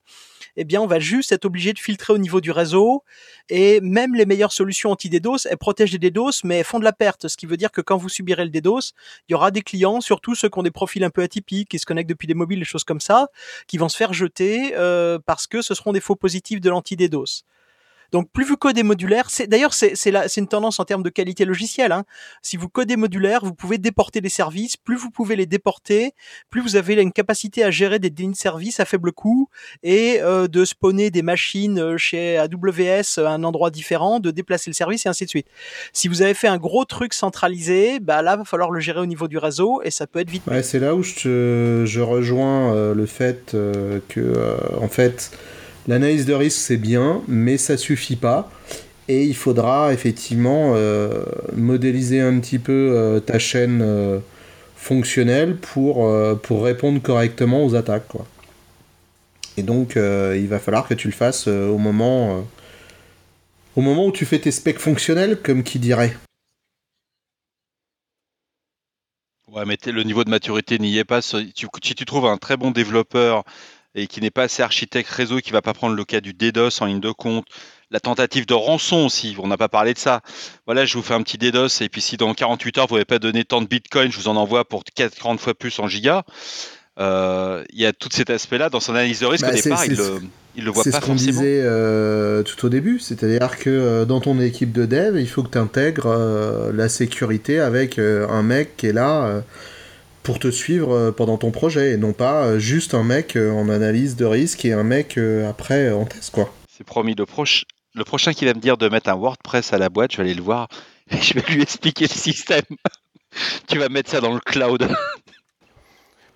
eh bien on va juste être obligé de filtrer au niveau du réseau et même les meilleures solutions anti-DDoS, elles protègent des DDoS mais elles font de la perte, ce qui veut dire que quand vous subirez le DDoS, il y aura des clients, surtout ceux qui ont des profils un peu atypiques, qui se connectent depuis des mobiles, des choses comme ça, qui vont se faire jeter euh, parce que ce seront des faux positifs de l'anti-DDoS. Donc plus vous codez modulaire, c'est d'ailleurs c'est c'est une tendance en termes de qualité logicielle. Hein. Si vous codez modulaire, vous pouvez déporter des services. Plus vous pouvez les déporter, plus vous avez une capacité à gérer des de services à faible coût et euh, de spawner des machines euh, chez AWS à un endroit différent, de déplacer le service et ainsi de suite. Si vous avez fait un gros truc centralisé, bah là va falloir le gérer au niveau du réseau et ça peut être vite. Ouais, c'est là où je, je rejoins euh, le fait que en fait L'analyse de risque, c'est bien, mais ça suffit pas. Et il faudra effectivement euh, modéliser un petit peu euh, ta chaîne euh, fonctionnelle pour, répondre correctement aux attaques. Et donc, il va falloir que tu le fasses au, moment, au moment où tu fais tes specs fonctionnels, comme qui dirait. Ouais, mais le niveau de maturité n'y est pas. Si tu trouves un très bon développeur et qui n'est pas assez architecte réseau, qui va pas prendre le cas du DDoS en ligne de compte, la tentative de rançon aussi, on n'a pas parlé de ça. Voilà, je vous fais un petit DDoS et puis si dans 48 heures vous n'avez pas donné tant de Bitcoin, je vous en envoie pour 40 fois plus en giga. Euh, il y a tout cet aspect-là dans son analyse de risque bah, au départ, il le, le voit pas C'est ce qu'on disait euh, tout au début, c'est-à-dire que euh, dans ton équipe de dev, il faut que tu intègres la sécurité avec un mec qui est là pour te suivre euh, pendant ton projet et non pas euh, juste un mec euh, en analyse de risque et un mec après en test quoi. C'est promis le proche le prochain qui va me dire de mettre un WordPress à la boîte, je vais aller le voir et je vais lui expliquer le système. tu vas mettre ça dans le cloud.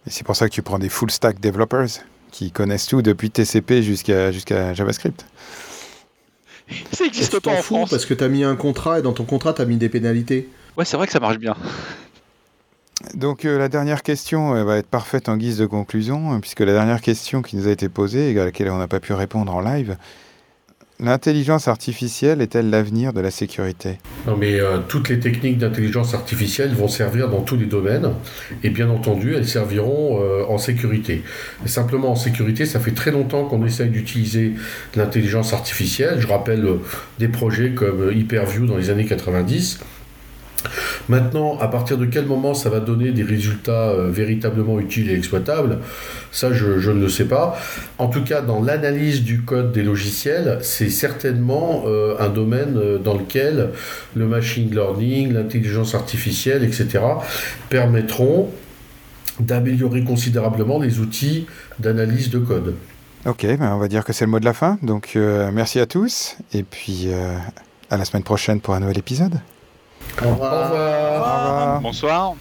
et c'est pour ça que tu prends des full stack developers qui connaissent tout depuis TCP jusqu'à jusqu'à JavaScript. Ça existe pas en France. parce que tu as mis un contrat et dans ton contrat tu as mis des pénalités? Ouais, c'est vrai que ça marche bien. Donc euh, la dernière question euh, va être parfaite en guise de conclusion, hein, puisque la dernière question qui nous a été posée, et à laquelle on n'a pas pu répondre en live, l'intelligence artificielle est-elle l'avenir de la sécurité? Non mais euh, toutes les techniques d'intelligence artificielle vont servir dans tous les domaines, et bien entendu elles serviront en sécurité. simplement en sécurité, ça fait très longtemps qu'on essaye d'utiliser l'intelligence artificielle. Je rappelle des projets comme Hyperview dans les années 90 Maintenant, à partir de quel moment ça va donner des résultats euh, véritablement utiles et exploitables, ça je, ne le sais pas. En tout cas, dans l'analyse du code des logiciels, c'est certainement euh, un domaine euh, dans lequel le machine learning, l'intelligence artificielle, etc., permettront d'améliorer considérablement les outils d'analyse de code. Ok, ben on va dire que c'est le mot de la fin. Donc merci à tous et puis à la semaine prochaine pour un nouvel épisode. Au revoir. Au revoir. Au revoir. Bonsoir.